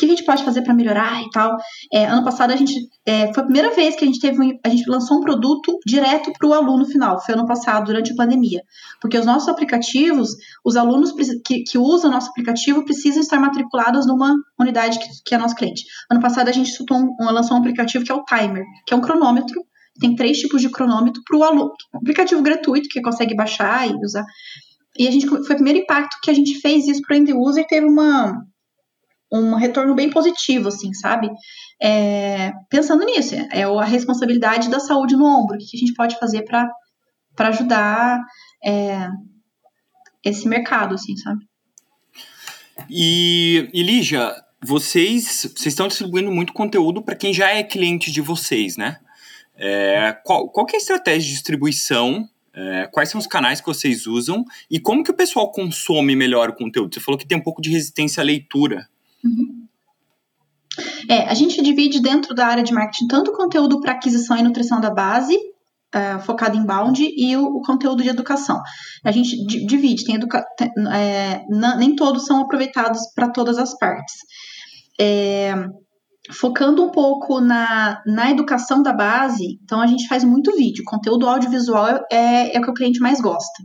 que a gente pode fazer para melhorar e tal. É, ano passado a gente é, foi a primeira vez que a gente teve a gente lançou um produto direto para o aluno final. Foi ano passado durante a pandemia, porque os nossos aplicativos, os alunos que, que usam o nosso aplicativo precisam estar matriculados numa unidade que, que é nosso cliente. Ano passado a gente um, um, lançou um aplicativo que é o Timer, que é um cronômetro. Tem três tipos de cronômetro para o aluno. Um aplicativo gratuito que consegue baixar e usar. E a gente foi o primeiro impacto que a gente fez isso para o end user teve uma um retorno bem positivo, assim, sabe? É, pensando nisso, é a responsabilidade da saúde no ombro, o que a gente pode fazer para ajudar é, esse mercado, assim, sabe? E, e vocês, vocês estão distribuindo muito conteúdo para quem já é cliente de vocês, né? É, qual, qual é a estratégia de distribuição é, quais são os canais que vocês usam e como que o pessoal consome melhor o conteúdo? Você falou que tem um pouco de resistência à leitura. Uhum. É, a gente divide dentro da área de marketing tanto o conteúdo para aquisição e nutrição da base, uh, focado em bound, e o, o, conteúdo de educação. A gente divide, tem educa tem, é, nem todos são aproveitados para todas as partes. É, focando um pouco na, na educação da base, então a gente faz muito vídeo. Conteúdo audiovisual é, é o que o cliente mais gosta.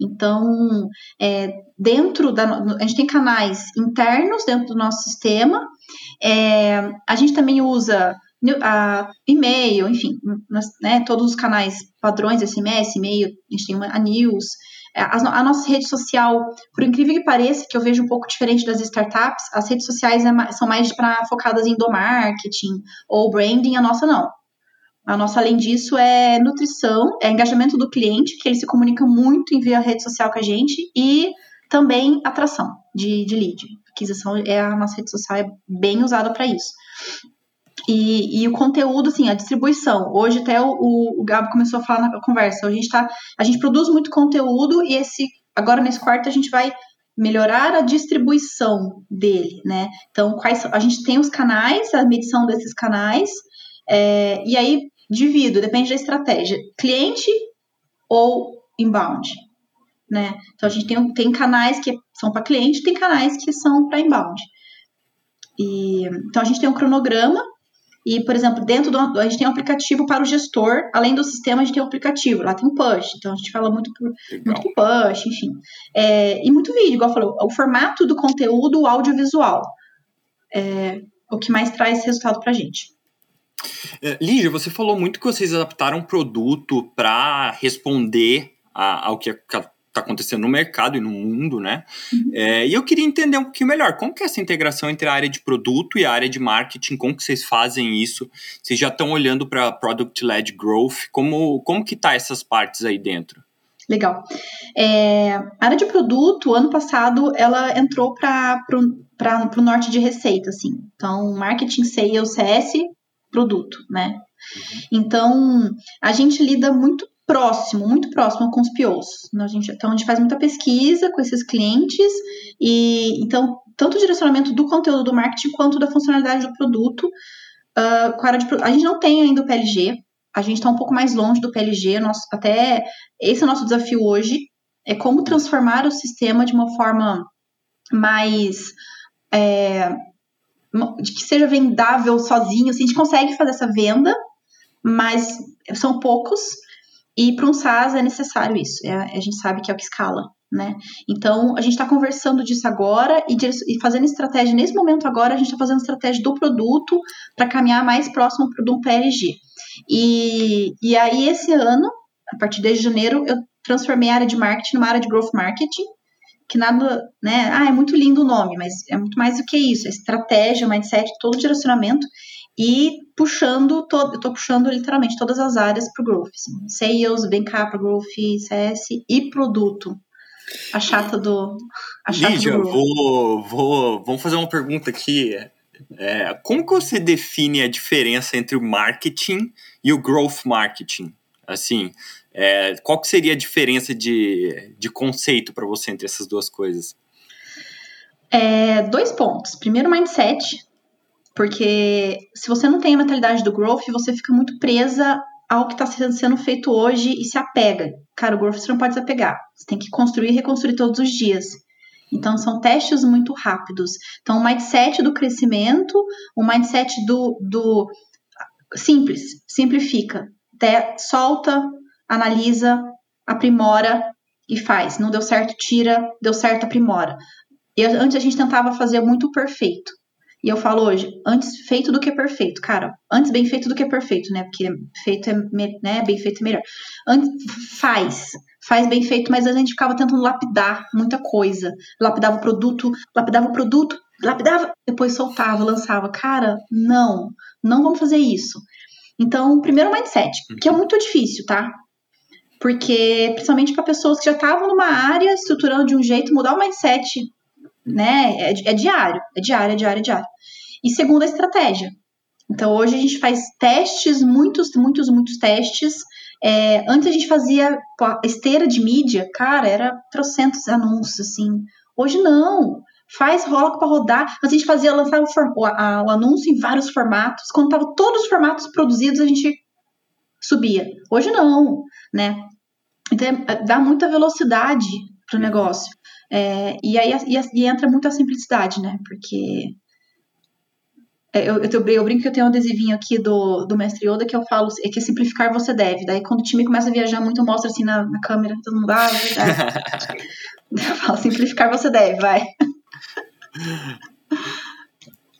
Então, é, dentro da. A gente tem canais internos dentro do nosso sistema, é, a gente também usa a, e-mail, enfim, né, todos os canais padrões, SMS, e-mail, a gente tem uma, a news. É, a, a, nossa rede social, por incrível que pareça, que eu vejo um pouco diferente das startups, as redes sociais é, são mais focadas em do marketing ou branding, a nossa não. A nossa, além disso, é nutrição, é engajamento do cliente, que ele se comunica muito em via rede social com a gente, e também atração de, de lead. Aquisição é a nossa rede social é bem usada para isso. E, e, o conteúdo, assim, a distribuição. Hoje até o, o, Gabo começou a falar na conversa. A gente, tá, a gente produz muito conteúdo e esse agora nesse quarto a gente vai melhorar a distribuição dele, né? Então, quais a gente tem os canais, a medição desses canais, é, e aí divido, depende da estratégia, cliente ou inbound, né? Então a gente tem, tem canais que são para cliente, tem canais que são para inbound. E, então a gente tem um cronograma e, por exemplo, dentro do a gente tem um aplicativo para o gestor, além do sistema a gente tem um aplicativo, lá tem um push, então a gente fala muito por, muito por push, enfim. É, e muito vídeo, igual falou, o formato do conteúdo audiovisual. É o que mais traz resultado para a gente. É, Lígia, você falou muito que vocês adaptaram o produto para responder a, ao que está acontecendo no mercado e no mundo, né? Uhum. É, e eu queria entender um pouquinho melhor como que é essa integração entre a área de produto e a área de marketing, como que vocês fazem isso? Vocês já estão olhando para Product-Led Growth, como, como que tá essas partes aí dentro? Legal. É, a área de produto, ano passado, ela entrou para o norte de receita, assim. Então, marketing, sales, CS produto, né? Uhum. Então, a gente lida muito próximo, muito próximo com os POs. Então a, gente, então, a gente faz muita pesquisa com esses clientes e então tanto o direcionamento do conteúdo do marketing quanto da funcionalidade do produto. Uh, com a, de, a gente não tem ainda o PLG, a gente está um pouco mais longe do PLG, nosso, até esse é o nosso desafio hoje, é como transformar o sistema de uma forma mais é, que seja vendável sozinho, assim, a gente consegue fazer essa venda, mas são poucos, e para um SaaS é necessário isso, é, a gente sabe que é o que escala, né? Então, a gente está conversando disso agora e, e, fazendo estratégia, nesse momento agora, a gente está fazendo estratégia do produto para caminhar mais próximo para um PLG. E, e aí, esse ano, a partir de janeiro, eu transformei a área de marketing numa área de growth marketing, que nada, né? Ah, é muito lindo o nome, mas é muito mais do que isso, é estratégia, mindset, todo o direcionamento e puxando todo, eu tô puxando literalmente todas as áreas para o growth, assim, sales, vem cá para growth, CS e produto. A chata do. A chata Lídia, do vou, vou, vamos fazer uma pergunta aqui. É, como que você define a diferença entre o marketing e o growth marketing? Assim, é, qual que seria a diferença de, de conceito para você entre essas duas coisas? É, dois pontos. Primeiro, mindset, porque se você não tem a mentalidade do growth, você fica muito presa ao que está sendo feito hoje e se apega. Cara, o growth você não pode se apegar. Você tem que construir e reconstruir todos os dias. Então, são testes muito rápidos. Então, o mindset do crescimento, o mindset do, do simples, simplifica. Até solta, analisa, aprimora e faz. Não deu certo, tira, deu certo, aprimora. E antes a gente tentava fazer muito perfeito. E eu falo hoje, antes feito do que perfeito. Cara, antes bem feito do que perfeito, né? Porque feito é, né, bem feito é melhor. Antes, faz. Faz bem feito, mas a gente ficava tentando lapidar muita coisa. Lapidava o produto, lapidava o produto, lapidava, depois soltava, lançava. Cara, não, não vamos fazer isso. Então, primeiro mindset, que é muito difícil, tá? Porque principalmente para pessoas que já estavam numa área estruturando de um jeito, mudar o mindset, né, é, é diário, é diário, é diário, é diário. E segundo, a estratégia. Então, hoje a gente faz testes, muitos, muitos, muitos testes. É, antes a gente fazia esteira de mídia, cara, era trocentos anúncios, assim. Hoje não. Faz, rola para rodar. Antes a gente fazia, lançar o, a, o anúncio em vários formatos. Quando tava todos os formatos produzidos, a gente subia. Hoje não, né? Então, é, dá muita velocidade para o uhum. negócio. É, e aí e, e, entra muito a simplicidade, né? Porque é, eu, eu, eu, brinco que eu tenho um adesivinho aqui do, do Mestre Yoda que eu falo é que simplificar você deve. Daí quando o time começa a viajar muito, eu mostro assim na, na câmera, todo mundo, ah, é eu falo, simplificar você deve, vai.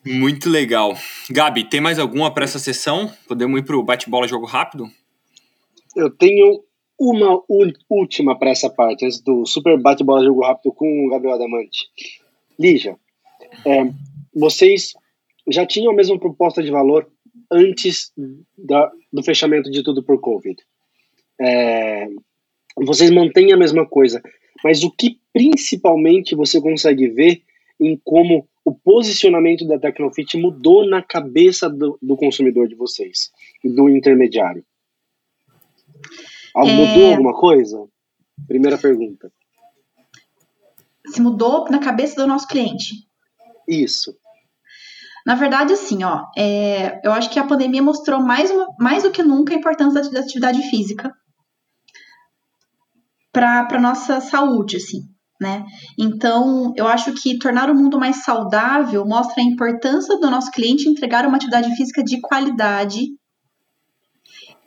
Muito legal. Gabi, tem mais alguma para essa sessão? Podemos ir para o bate-bola jogo rápido? Eu tenho uma última para essa parte, antes do super bate-bola jogo rápido com o Gabriel Adamante. Lígia, é, vocês já tinham a mesma proposta de valor antes da, do fechamento de tudo por Covid. É, vocês mantêm a mesma coisa, mas o que principalmente você consegue ver em como o posicionamento da Tecnofit mudou na cabeça do, do consumidor de vocês, do intermediário? Algo é... Mudou alguma coisa? Primeira pergunta. Se mudou na cabeça do nosso cliente? Isso. Na verdade, assim, ó, é, eu acho que a pandemia mostrou mais, uma, mais do que nunca a importância da atividade física para a nossa saúde, assim, né? Então, eu acho que tornar o mundo mais saudável mostra a importância do nosso cliente entregar uma atividade física de qualidade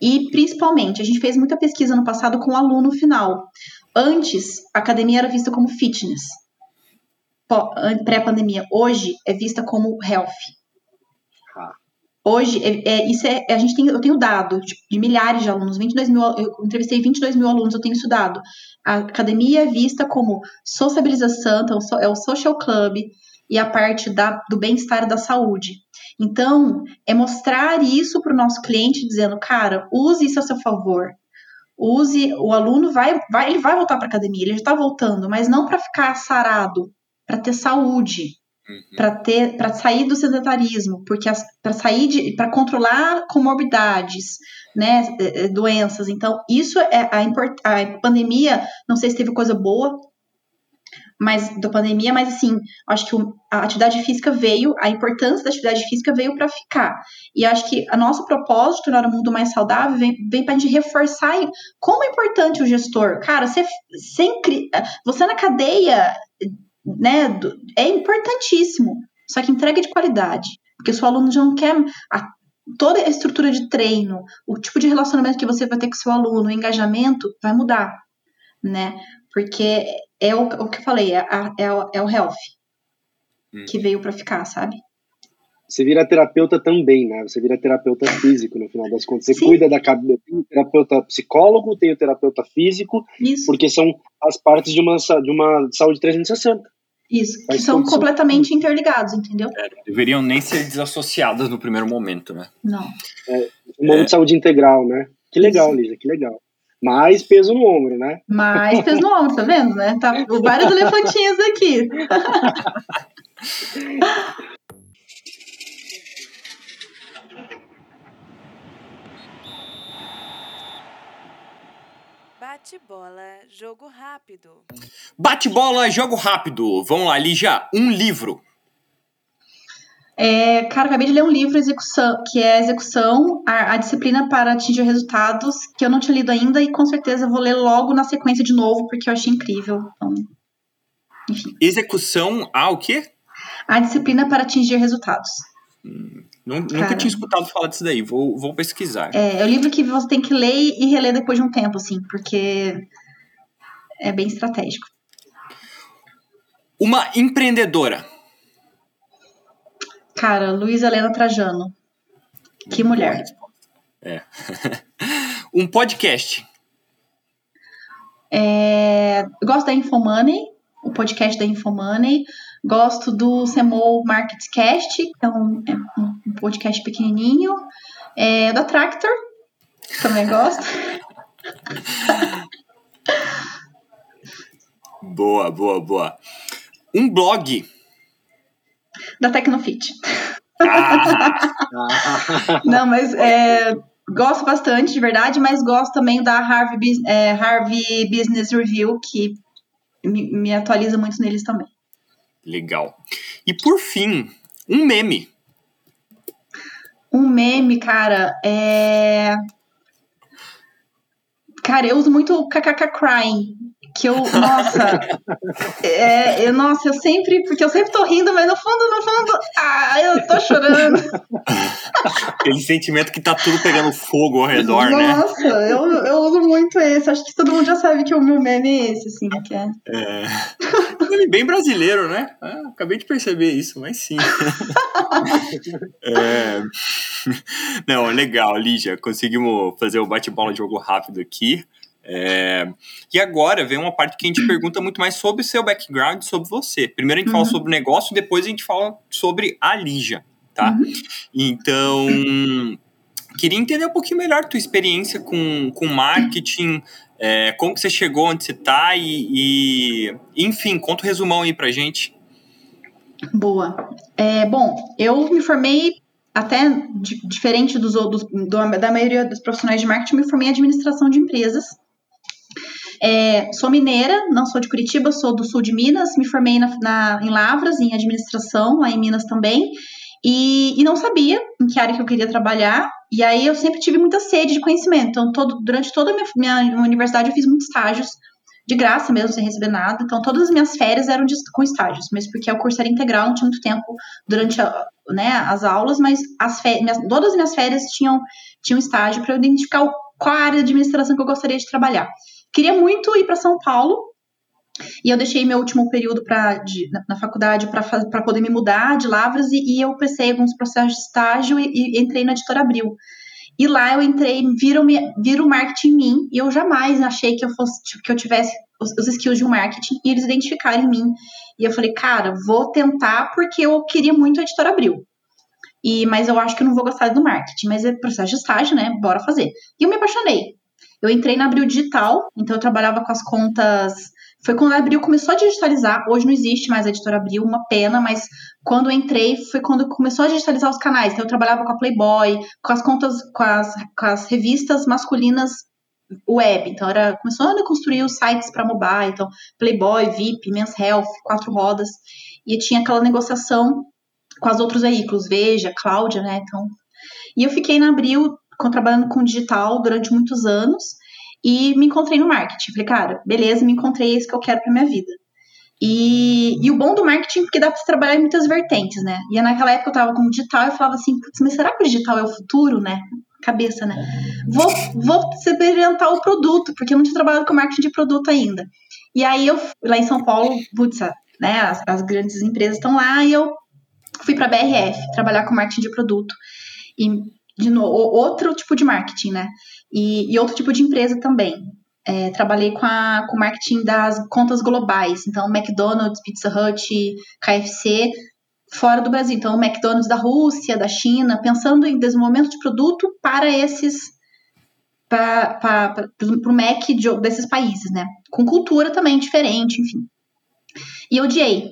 e, principalmente, a gente fez muita pesquisa no passado com o aluno final. Antes, a academia era vista como fitness, pré-pandemia. Hoje, é vista como health. Hoje, é, é, isso é, a gente tem, eu tenho dado de, de, milhares de alunos, 22 mil, eu entrevistei 22 mil alunos, eu tenho estudado. A academia é vista como sociabilização, então é o social club e a parte da, do bem-estar da saúde. Então, é mostrar isso para o nosso cliente, dizendo, cara, use isso a seu favor. Use, o aluno vai, vai ele vai voltar para academia, ele já está voltando, mas não para ficar sarado, para ter saúde, uhum. para ter, para sair do sedentarismo, porque para sair de, para controlar comorbidades, né, é, é, doenças. Então, isso é a, a pandemia, não sei se teve coisa boa, mas da pandemia, mas assim, acho que a atividade física veio, a importância da atividade física veio para ficar. E acho que a nosso propósito, tornar o mundo mais saudável, vem, vem para a gente reforçar como é importante o gestor. Cara, você, você na cadeia, né, é importantíssimo. Só que entrega de qualidade. Porque o seu aluno já não quer a, toda a estrutura de treino, o tipo de relacionamento que você vai ter com o seu aluno, o engajamento vai mudar, né? Porque é o, o que eu falei, é, é, o, é o health hum. que veio para ficar, sabe? Você vira terapeuta também, né? Você vira terapeuta físico, no final das contas. Você Sim. cuida da cabeça. Tem o terapeuta psicólogo, tem o terapeuta físico, Isso. porque são as partes de uma, de uma saúde 360. Isso, que são completamente interligados, entendeu? É, deveriam nem ser desassociadas no primeiro momento, né? Não. É, um momento é. de saúde integral, né? Que legal, Isso. Lígia, que legal. Mais peso no ombro, né? Mais peso no ombro, tá vendo, né? Tá vários elefantinhos aqui. Bate-bola, jogo rápido. Bate-bola, jogo rápido. Vamos lá, Lígia, um livro. É, cara, acabei de ler um livro execução, que é Execução, a, a, Disciplina para Atingir Resultados, que eu não tinha lido ainda e com certeza vou ler logo na sequência de novo, porque eu achei incrível. Então, enfim. Execução a o quê? A Disciplina para Atingir Resultados. Hum, nunca tinha escutado falar disso daí, vou, vou pesquisar. É, é o livro que você tem que ler e reler depois de um tempo, assim, porque é bem estratégico. Uma empreendedora Cara, Luiz Helena Trajano. Que mulher. É. um podcast. É, gosto da Infomoney, o podcast da Infomoney. Gosto do Semol Marketcast, que é um, é um podcast pequenininho. É, da Tractor, também gosto. boa, boa, boa. Um blog da Tecnofit. Ah. Não, mas é, gosto bastante, de verdade, mas gosto também da Harvey, é, Harvey Business Review, que me, me atualiza muito neles também. Legal. E por fim, um meme. Um meme, cara, é. Cara, eu uso muito o KKK Crying, que eu, nossa, é, eu, nossa, eu sempre, porque eu sempre tô rindo, mas no fundo, no fundo, ah, eu tô chorando. Aquele sentimento que tá tudo pegando fogo ao redor, nossa, né? Nossa, eu, eu uso muito esse, acho que todo mundo já sabe que o meu meme é esse, assim, que é. É. Bem brasileiro, né? Ah, acabei de perceber isso, mas sim. é... Não, legal, Lígia, conseguimos fazer o bate-bola de jogo rápido aqui. É... E agora vem uma parte que a gente pergunta muito mais sobre o seu background, sobre você. Primeiro a gente uhum. fala sobre o negócio, depois a gente fala sobre a Lígia, tá? Uhum. Então, queria entender um pouquinho melhor a tua experiência com, com marketing, é, como que você chegou onde você está e, e, enfim, conta o um resumão aí pra gente. Boa. É, bom, eu me formei até diferente dos, dos do, da maioria dos profissionais de marketing, me formei em administração de empresas. É, sou mineira, não sou de Curitiba, sou do sul de Minas, me formei na, na, em Lavras, em administração, lá em Minas também, e, e, não sabia em que área que eu queria trabalhar, e aí eu sempre tive muita sede de conhecimento, então todo, durante toda a minha, minha universidade eu fiz muitos estágios, de graça mesmo, sem receber nada, então todas as minhas férias eram de, com estágios, mas porque o curso era integral, não tinha muito tempo durante a, né, as aulas, mas as férias, minhas, todas as minhas férias tinham, tinham estágio para eu identificar o, qual área de administração que eu gostaria de trabalhar. Queria muito ir para São Paulo, e eu deixei meu último período pra, de, na, na, faculdade para poder me mudar de Lavras e, e, eu pensei alguns processos de estágio e, e, entrei na editora Abril. E lá eu entrei, viram, o marketing em mim, e eu jamais achei que eu fosse que eu tivesse os, os skills de um marketing, e eles identificaram em mim. E eu falei, cara, vou tentar porque eu queria muito a editora Abril. E, mas eu acho que eu não vou gostar do marketing, mas é processo de estágio, né? Bora fazer. E eu me apaixonei. Eu entrei na Abril Digital, então eu trabalhava com as contas Foi quando a Abril começou a digitalizar. Hoje não existe mais a editora Abril, uma pena, mas quando eu entrei foi quando começou a digitalizar os canais. Então eu trabalhava com a Playboy, com as contas, com as, com as revistas masculinas web. Então era começando a construir os sites para mobile, então Playboy, VIP, Men's Health, quatro rodas. E tinha aquela negociação com os outros veículos, Veja, Cláudia, né? Então, e eu fiquei na Abril trabalhando com digital durante muitos anos e me encontrei no marketing. Falei, cara, beleza, me encontrei, é isso que eu quero para minha vida. E, e, o bom do marketing é porque dá para trabalhar em muitas vertentes, né? E naquela época eu tava com digital e eu falava assim, mas será que o digital é o futuro, né? Cabeça, né? Vou, vou experimentar o produto, porque eu não tinha trabalhado com marketing de produto ainda. E aí eu, lá em São Paulo, putz, né, as, as grandes empresas estão lá e eu fui para BRF trabalhar com marketing de produto. E, de novo, outro tipo de marketing, né? E, e outro tipo de empresa também. É, trabalhei com, a, com marketing das contas globais, então McDonald's, Pizza Hut, KFC, fora do Brasil. Então, McDonald's da Rússia, da China, pensando em desenvolvimento de produto para esses para o Mac de, desses países, né? Com cultura também diferente, enfim. E odiei.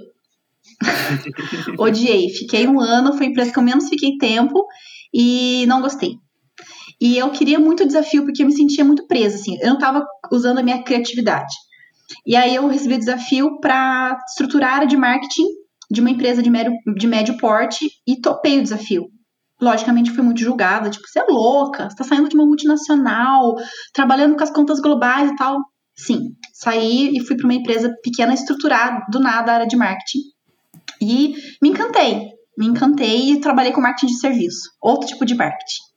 odiei. Fiquei um ano, foi a empresa que eu menos fiquei tempo e não gostei. E eu queria muito desafio porque eu me sentia muito presa, assim. Eu não estava usando a minha criatividade. E aí eu recebi o desafio para estruturar a área de marketing de uma empresa de médio, de médio porte e topei o desafio. Logicamente fui muito julgada, tipo, você é louca, você tá saindo de uma multinacional, trabalhando com as contas globais e tal. Sim, saí e fui para uma empresa pequena estruturar do nada a área de marketing. E me encantei, me encantei e trabalhei com marketing de serviço, outro tipo de marketing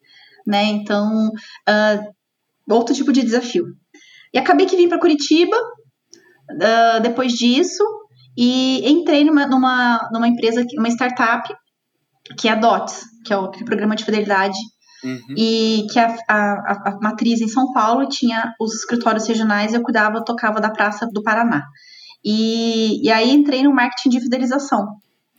né? Então, uh, outro tipo de desafio. E acabei que vim para Curitiba uh, depois disso e entrei numa, numa, numa empresa, uma startup, que é a DOTS, que é o programa de fidelidade Uhum. E que a, a, a, matriz em São Paulo tinha os escritórios regionais, eu cuidava, tocava da Praça do Paraná. E, e aí entrei no marketing de fidelização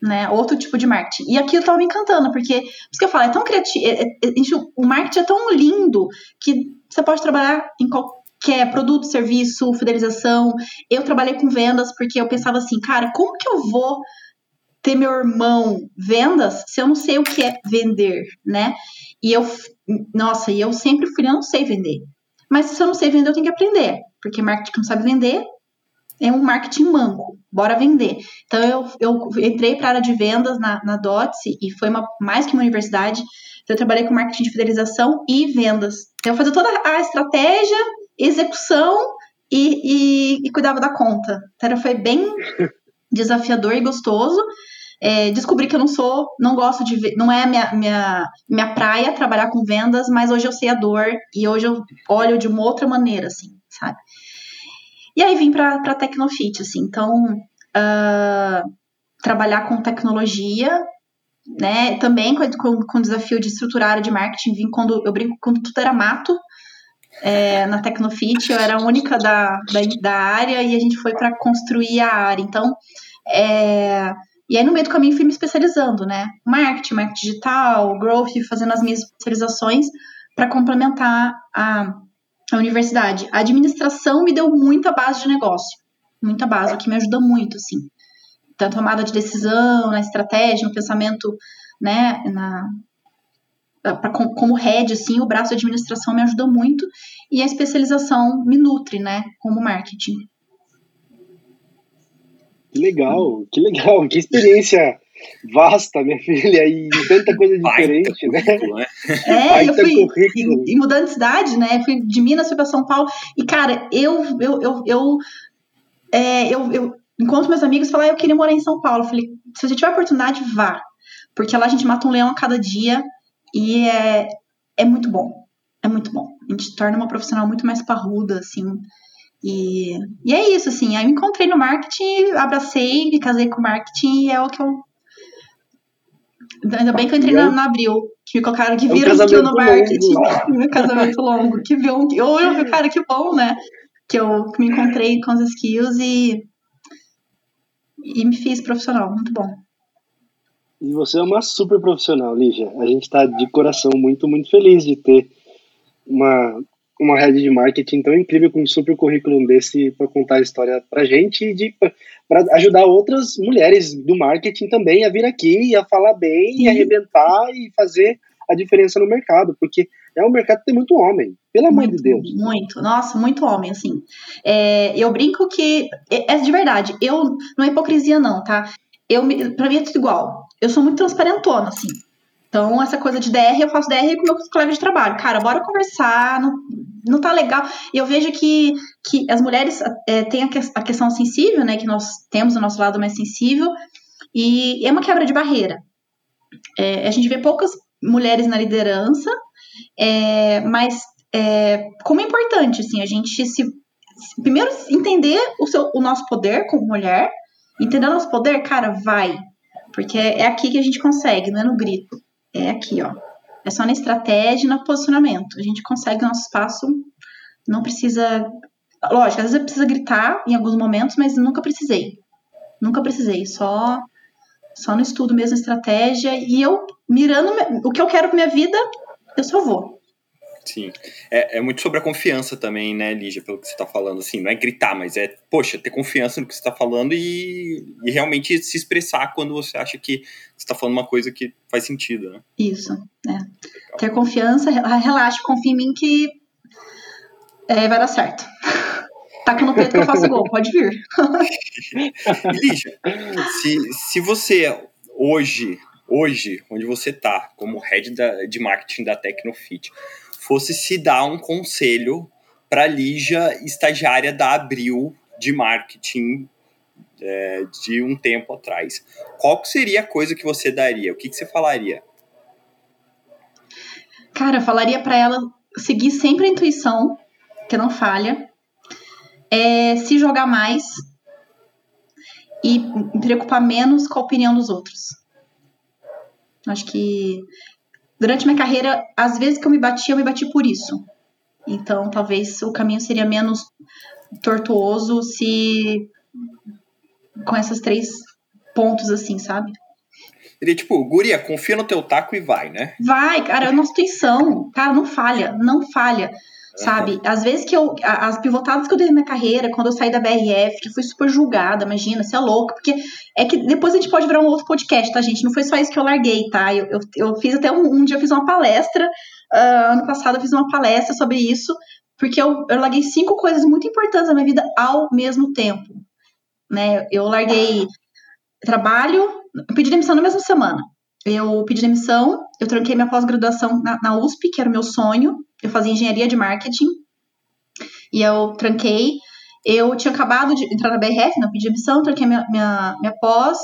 né? Outro tipo de marketing. E aquilo tava me encantando, porque, por isso que eu falo, é tão criativo, é, é, é o marketing é tão lindo que você pode trabalhar em qualquer produto, serviço, fidelização. Eu trabalhei com vendas porque eu pensava assim, cara, como que eu vou ter meu irmão vendas se eu não sei o que é vender, né? E eu, nossa, e eu sempre fui, eu não sei vender. Mas se eu não sei vender, eu tenho que aprender, porque marketing não sabe vender é um marketing manco, bora vender. Então eu, eu entrei para a área de vendas na, na DOTS e foi uma, mais que uma universidade. Então eu trabalhei com marketing de fidelização e vendas. Então eu fazia toda a estratégia, execução e, e, e cuidava da conta. Então foi bem desafiador e gostoso. É, descobri que eu não sou, não gosto de, não é minha, minha, minha praia trabalhar com vendas, mas hoje eu sei a dor e hoje eu olho de uma outra maneira, assim, sabe? E aí vim para a Tecnofit, assim. Então, uh, trabalhar com tecnologia, né? Também com, com, com o desafio de estruturar área de marketing. Vim quando eu brinco quando tudo era mato. É, na Tecnofit, eu era a única da, da, da área e a gente foi para construir a área. Então, é, e aí no meio do caminho fui me especializando, né? Marketing, marketing digital, growth, fazendo as minhas especializações para complementar a, a universidade. A administração me deu muita base de negócio, muita base, o que me ajuda muito, assim. Tanto tomada de decisão, na estratégia, no pensamento, né, na, pra, como head, assim, o braço de administração me ajuda muito e a especialização me nutre, né, como marketing. Que legal, que legal, que experiência vasta, minha filha, e tanta coisa diferente, né? né? É, eu fui e, e, mudando de cidade, né? Fui de Minas, fui para São Paulo. E, cara, eu, eu, eu, eu, é, eu, eu encontro meus amigos e falo, ah, eu queria morar em São Paulo. Eu falei, se você tiver oportunidade, vá. Porque lá a gente mata um leão a cada dia e é, é muito bom. É muito bom. A gente torna uma profissional muito mais parruda, assim. E, e é isso, assim. Aí eu me encontrei no marketing, abracei, me casei com marketing e é o que eu Ainda bem que eu entrei na, na Abril, que me colocaram que viram é um skill no marketing. Meu casamento longo. Que viu, eu, eu, cara, que bom, né? Que eu me encontrei com as skills e, e me fiz profissional. Muito bom. E você é uma super profissional, Lígia. A gente está de coração muito, muito feliz de ter uma uma rede de marketing tão incrível com um super currículo desse para contar a história pra gente e para ajudar outras mulheres do marketing também a vir aqui e a falar bem Sim. e arrebentar e fazer a diferença no mercado, porque é um mercado que tem muito homem, pelo amor muito, de Deus. Muito, nossa, muito homem, assim. É, eu brinco que, é, é, de verdade, eu, não é hipocrisia não, tá? Eu, pra mim é tudo igual. Eu sou muito transparentona, assim. Então, essa coisa de DR, eu faço DR com meus colegas de trabalho. Cara, bora conversar, não, não tá legal. E eu vejo que, que as mulheres é, têm a, que, a, questão sensível, né? Que nós temos o nosso lado mais sensível. E é uma quebra de barreira. É, a gente vê poucas mulheres na liderança, é, mas é, como é importante, assim, a gente se... Primeiro, entender o, seu, o nosso poder como mulher. Entender o nosso poder, cara, vai. Porque é aqui que a gente consegue, não é no grito é aqui, ó. É só na estratégia e no posicionamento. A gente consegue o nosso espaço, não precisa. Lógico, às vezes precisa gritar em alguns momentos, mas nunca precisei. Nunca precisei, só só no estudo mesmo, estratégia. E eu, mirando o que eu quero pra minha vida, eu só vou. Sim. É, é muito sobre a confiança também, né, Lígia, pelo que você está falando. Assim, não é gritar, mas é, poxa, ter confiança no que você está falando e, e realmente se expressar quando você acha que você está falando uma coisa que faz sentido, né? Isso, é. Ter confiança, relaxa, confia em mim que é, vai dar certo. Taca no peito que eu faço gol, pode vir. Lígia, se, se você hoje, hoje, onde você está, como head da, de marketing da Tecnofit, fosse se dar um conselho para Lígia, estagiária da Abril de marketing é, de um tempo atrás. Qual seria a coisa que você daria? O que, que você falaria? Cara, falaria para ela seguir sempre a intuição, que não falha, é, se jogar mais e preocupar menos com a opinião dos outros. Acho que durante minha carreira, às vezes que eu me bati, eu me bati por isso. Então, talvez o caminho seria menos tortuoso se com esses três pontos assim, sabe? Seria tipo, guria, confia no teu taco e vai, né? Vai, cara, é nossa intuição. Cara, não falha, não falha sabe? Às vezes que eu. As pivotadas que eu dei na minha carreira, quando eu saí da BRF, que fui super julgada, imagina, você é louca, porque é que depois a gente pode virar um outro podcast, tá, gente? Não foi só isso que eu larguei, tá? Eu, eu, eu fiz até um, um dia, eu fiz uma palestra, uh, ano passado eu fiz uma palestra sobre isso, porque eu, eu larguei cinco coisas muito importantes na minha vida ao mesmo tempo. Né? Eu larguei trabalho, pedi demissão na mesma semana. Eu pedi demissão, eu tranquei minha pós-graduação na, na USP, que era o meu sonho, eu fazia engenharia de marketing e eu tranquei. Eu tinha acabado de entrar na BRF, não pedi admissão, tranquei minha, minha, minha pós.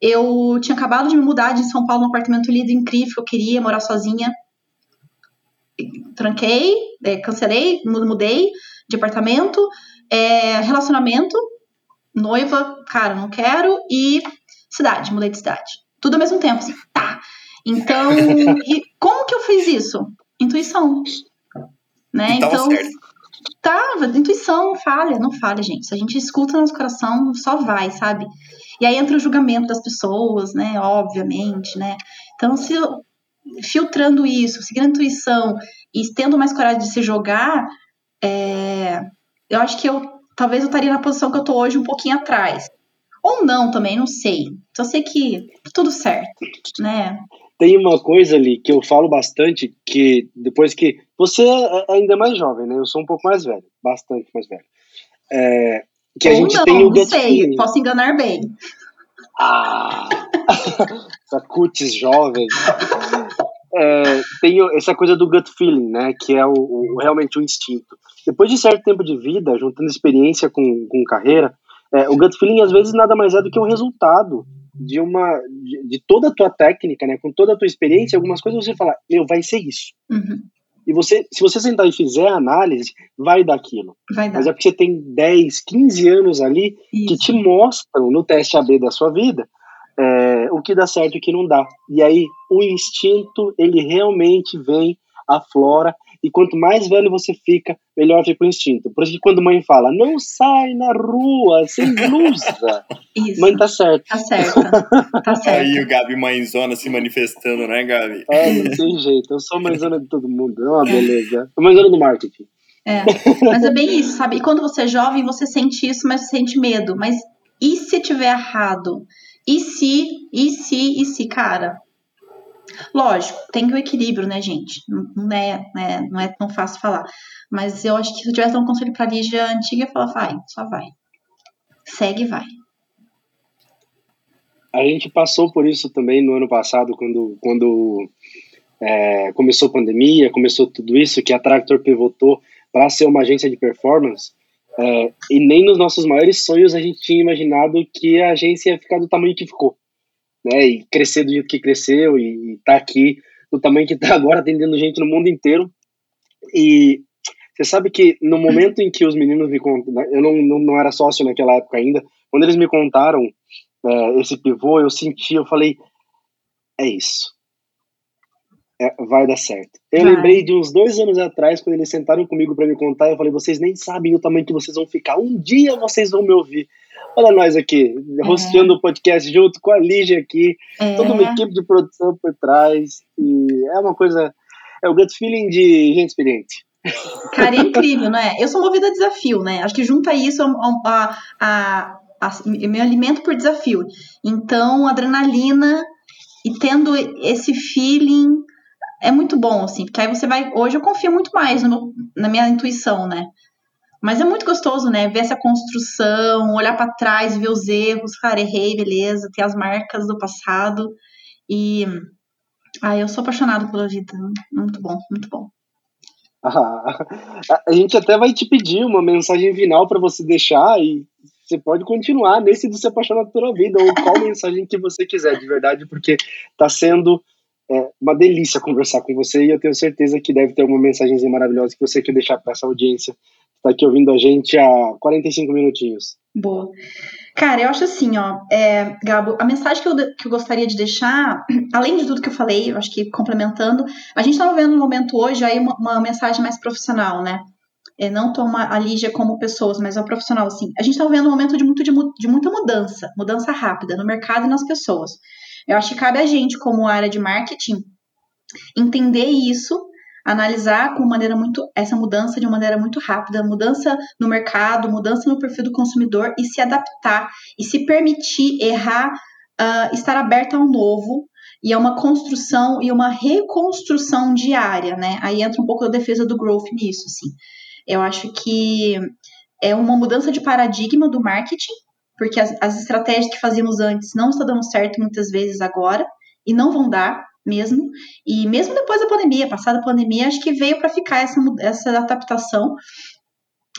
Eu tinha acabado de me mudar de São Paulo num apartamento lindo, incrível, eu queria morar sozinha. Tranquei, é, cancelei, mudei de apartamento. É, relacionamento, noiva, cara, não quero. E cidade, mudei de cidade. Tudo ao mesmo tempo, assim, tá. Então, como que eu fiz isso? Intuição. Né? Então, tava, intuição falha, não falha, gente. Se a gente escuta nosso coração, só vai, sabe? E aí entra o julgamento das pessoas, né? Obviamente, né? Então, se filtrando isso, seguindo a intuição e tendo mais coragem de se jogar, é, eu acho que eu talvez eu estaria na posição que eu tô hoje um pouquinho atrás. Ou não também, não sei. Só sei que tudo certo, né? Tem uma coisa ali que eu falo bastante, que depois que. Você é, é ainda mais jovem, né? Eu sou um pouco mais velho, bastante mais velho. É, que Ou a gente não, tem o não sei, posso enganar bem. Ah! essa cutis jovem. É, tem essa coisa do gut feeling, né? Que é o, o, realmente o instinto. Depois de certo tempo de vida, juntando experiência com, com carreira, é, o gut feeling às vezes nada mais é do que o resultado de uma de, de, toda a tua técnica, né, com toda a tua experiência, algumas coisas você fala, meu, vai ser isso. Uhum. E você, se você sentar e fizer a análise, vai dar aquilo. Vai dar. Mas é porque você tem 10, 15 anos ali isso. que te mostram no teste AB da sua vida é, o que dá certo e o que não dá. E aí o instinto, ele realmente vem, aflora e quanto mais velho você fica, melhor fica o instinto. Por isso que quando mãe fala, não sai na rua sem blusa. Isso. Mãe tá certo. Tá certo. Tá certo. Aí o Gabi mãezona se manifestando, né, Gabi? É, não tem jeito. Eu sou mãezona de todo mundo. É uma beleza. Eu mãezona do marketing. É, mas é bem isso, sabe? E quando você é jovem, você sente isso, mas você sente medo. Mas e se tiver errado? E se, e se, e se, cara? Lógico, tem o equilíbrio, né, gente? Não é, né, não é tão fácil falar. Mas eu acho que se eu tivesse um conselho pra Lígia antiga, eu falava, vai, só vai. Segue e vai. A gente passou por isso também no ano passado, quando, quando é, começou a pandemia, começou tudo isso, que a Tractor pivotou para ser uma agência de performance. É, e nem nos nossos maiores sonhos a gente tinha imaginado que a agência ia ficar do tamanho que ficou, né? E crescer do jeito que cresceu e, tá aqui do tamanho que está agora, atendendo gente no mundo inteiro. E você sabe que no momento em que os meninos me contaram, né, eu não, não, não era sócio naquela época ainda, quando eles me contaram é, esse pivô, eu senti, eu falei, é isso. É, vai dar certo. Eu vai. lembrei de uns dois anos atrás, quando eles sentaram comigo para me contar, eu falei, vocês nem sabem o tamanho que vocês vão ficar. Um dia vocês vão me ouvir. Olha nós aqui, é. rosteando o podcast junto com a Lígia aqui, é. toda uma equipe de produção por trás. E é uma coisa, é o gut feeling de gente experiente. Cara, é incrível, não é? Eu sou movida a desafio, né? Acho que junta isso a, a, a, me alimento por desafio. Então, adrenalina e tendo esse feeling é muito bom, assim, porque aí você vai. Hoje eu confio muito mais no, na minha intuição, né? Mas é muito gostoso, né? Ver essa construção, olhar para trás, ver os erros, cara, errei, beleza, ter as marcas do passado. E. Ah, eu sou apaixonada pela vida. Muito bom, muito bom. a gente até vai te pedir uma mensagem final para você deixar e você pode continuar nesse do se apaixonar pela vida ou qual mensagem que você quiser, de verdade, porque está sendo é, uma delícia conversar com você e eu tenho certeza que deve ter uma mensagem maravilhosa que você quer deixar para essa audiência está aqui ouvindo a gente há 45 minutinhos. Boa. Cara, eu acho assim, ó, é, Gabo, a mensagem que eu, que eu gostaria de deixar, além de tudo que eu falei, eu acho que complementando, a gente está vendo no momento hoje aí uma, uma mensagem mais profissional, né? É, não toma a Lígia como pessoas, mas é o profissional, assim. A gente está vivendo um momento de, muito, de, de muita mudança, mudança rápida no mercado e nas pessoas. Eu acho que cabe a gente, como área de marketing, entender isso, analisar com maneira muito essa mudança de uma maneira muito rápida, mudança no mercado, mudança no perfil do consumidor e se adaptar e se permitir errar, uh, estar aberto ao novo e é uma construção e uma reconstrução diária, né? Aí entra um pouco a defesa do growth nisso, assim. Eu acho que é uma mudança de paradigma do marketing porque as, as estratégias que fazíamos antes não estão dando certo muitas vezes agora e não vão dar mesmo. E mesmo depois da pandemia, passada a pandemia, acho que veio para ficar essa, essa adaptação.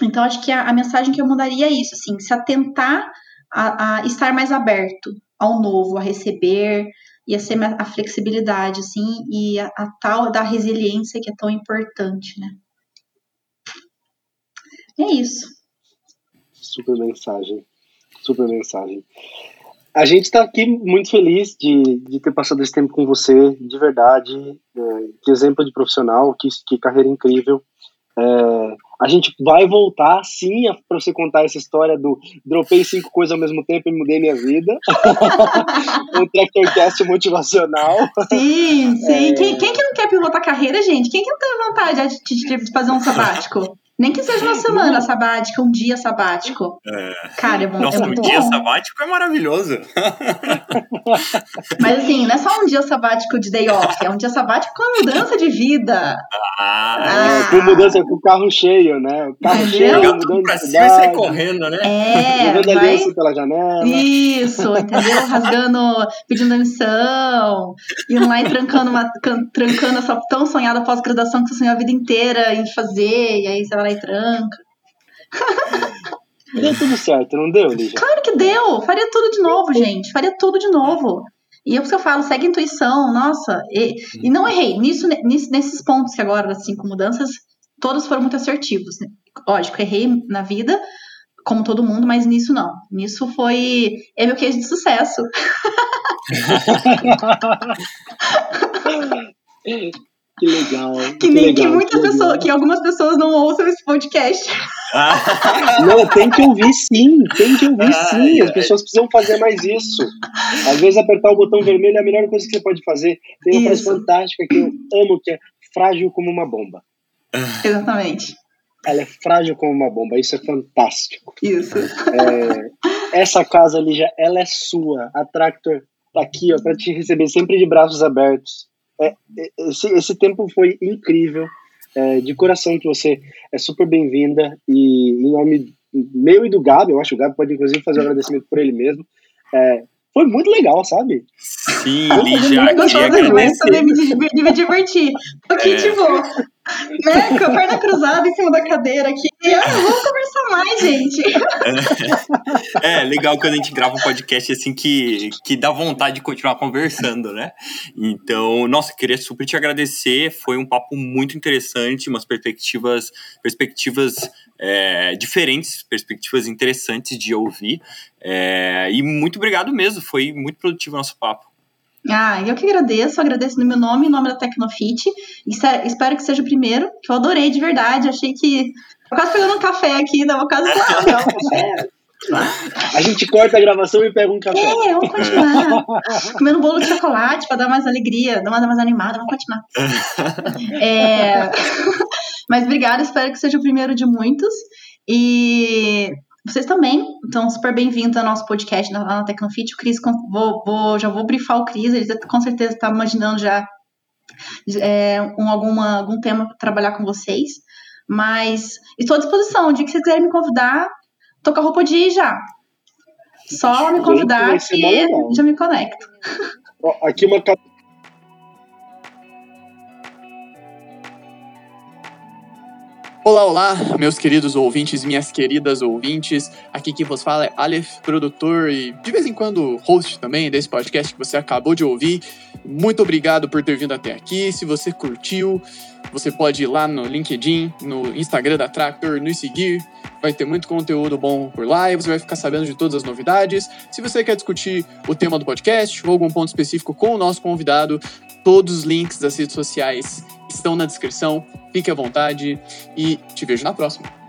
Então, acho que a, a, mensagem que eu mandaria é isso, assim, se atentar a, a, estar mais aberto ao novo, a receber, e a ser a flexibilidade, assim, e a, a tal da resiliência que é tão importante, né? É isso. Super mensagem super mensagem. A gente está aqui muito feliz de, de ter passado esse tempo com você, de verdade. É, que exemplo de profissional, que, que carreira incrível. É, a gente vai voltar, sim, para você contar essa história do dropei cinco coisas ao mesmo tempo e mudei minha vida. um Tractorcast motivacional. Sim, sim. É... Quem, quem que não quer pivotar carreira, gente? Quem que não tem vontade de, de, de fazer um sabático? Nem que seja uma semana sabática, um dia sabático. É. Cara, é, bom, Nossa, é muito um dia sabático é maravilhoso. Mas assim, não é só um dia sabático de day off, é um dia sabático com mudança de vida. Ah, ah. com mudança com o carro cheio, né? O carro Entendeu? cheio, mudando pra cima e sai correndo, né? É, vai... pela janela. Isso, entendeu? Rasgando, pedindo demissão, indo lá e trancando, uma, trancando essa tão sonhada pós-graduação que você sonhou a vida inteira em fazer, e aí você vai lá e tranca. Deu tudo certo, não deu, Lígia? Claro que deu! Faria tudo de novo, gente. Faria tudo de novo. E é o que eu falo, segue a intuição, nossa. E, e não errei. Nisso, nisso, nesses pontos que agora, das cinco mudanças, todos foram muito assertivos. Lógico, errei na vida, como todo mundo, mas nisso não. Nisso foi. É meu queijo de sucesso. Que legal. Que, que nem legal, que muitas que pessoas, que algumas pessoas não ouçam esse podcast. Não, tem que ouvir sim, tem que ouvir sim. As pessoas precisam fazer mais isso. Às vezes apertar o botão vermelho é a melhor coisa que você pode fazer. Tem uma isso. frase fantástica que eu amo, que é frágil como uma bomba. Exatamente. ela é frágil como uma bomba. Isso é fantástico. Isso. É, essa casa ali já, ela é sua. A Tractor tá aqui, ó, para te receber sempre de braços abertos. É, é, esse, esse tempo foi incrível. É, de coração que você é super bem-vinda e em nome meu e do Gabi, eu acho que o Gabi pode inclusive fazer um agradecimento por ele mesmo. É, foi muito legal, sabe? Sim, Lígia, queria agradecer. Me, me divertir. Porque, é. tipo, né, com a perna cruzada em cima da cadeira aqui. Ah, vamos conversar mais, gente. É, é, legal quando a gente grava um podcast assim que, que dá vontade de continuar conversando, né? Então, nossa, queria super te agradecer. Foi um papo muito interessante, umas perspectivas, perspectivas é, diferentes, perspectivas interessantes de ouvir. É, e muito obrigado mesmo, foi muito produtivo o nosso papo. Ah, eu que agradeço, agradeço no meu nome, em nome da Tecnofit. Espero que seja o primeiro, que eu adorei de verdade. Achei que. Quase pegando um café aqui, dava quase. Ah, café. A gente corta a gravação e pega um café. É, vamos continuar. Comendo um bolo de chocolate para dar mais alegria, dar mais animada, vamos continuar. É... Mas obrigada, espero que seja o primeiro de muitos. E vocês também estão super bem-vindos ao nosso podcast na, na Tecnofit. O Cris, vou, vou, já vou brifar o Cris, ele com certeza está imaginando já é, um, alguma, algum tema para trabalhar com vocês. Mas estou à disposição. O dia que vocês quiserem me convidar, tô com a roupa de ir já. Só me convidar que já me conecto. Aqui uma Olá, olá, meus queridos ouvintes, minhas queridas ouvintes. Aqui quem vos fala é Aleph, produtor e de vez em quando host também desse podcast que você acabou de ouvir. Muito obrigado por ter vindo até aqui. Se você curtiu, você pode ir lá no LinkedIn, no Instagram da Tractor, nos seguir. Vai ter muito conteúdo bom por lá e você vai ficar sabendo de todas as novidades. Se você quer discutir o tema do podcast ou algum ponto específico com o nosso convidado, todos os links das redes sociais estão na descrição. Fique à vontade e te vejo na próxima.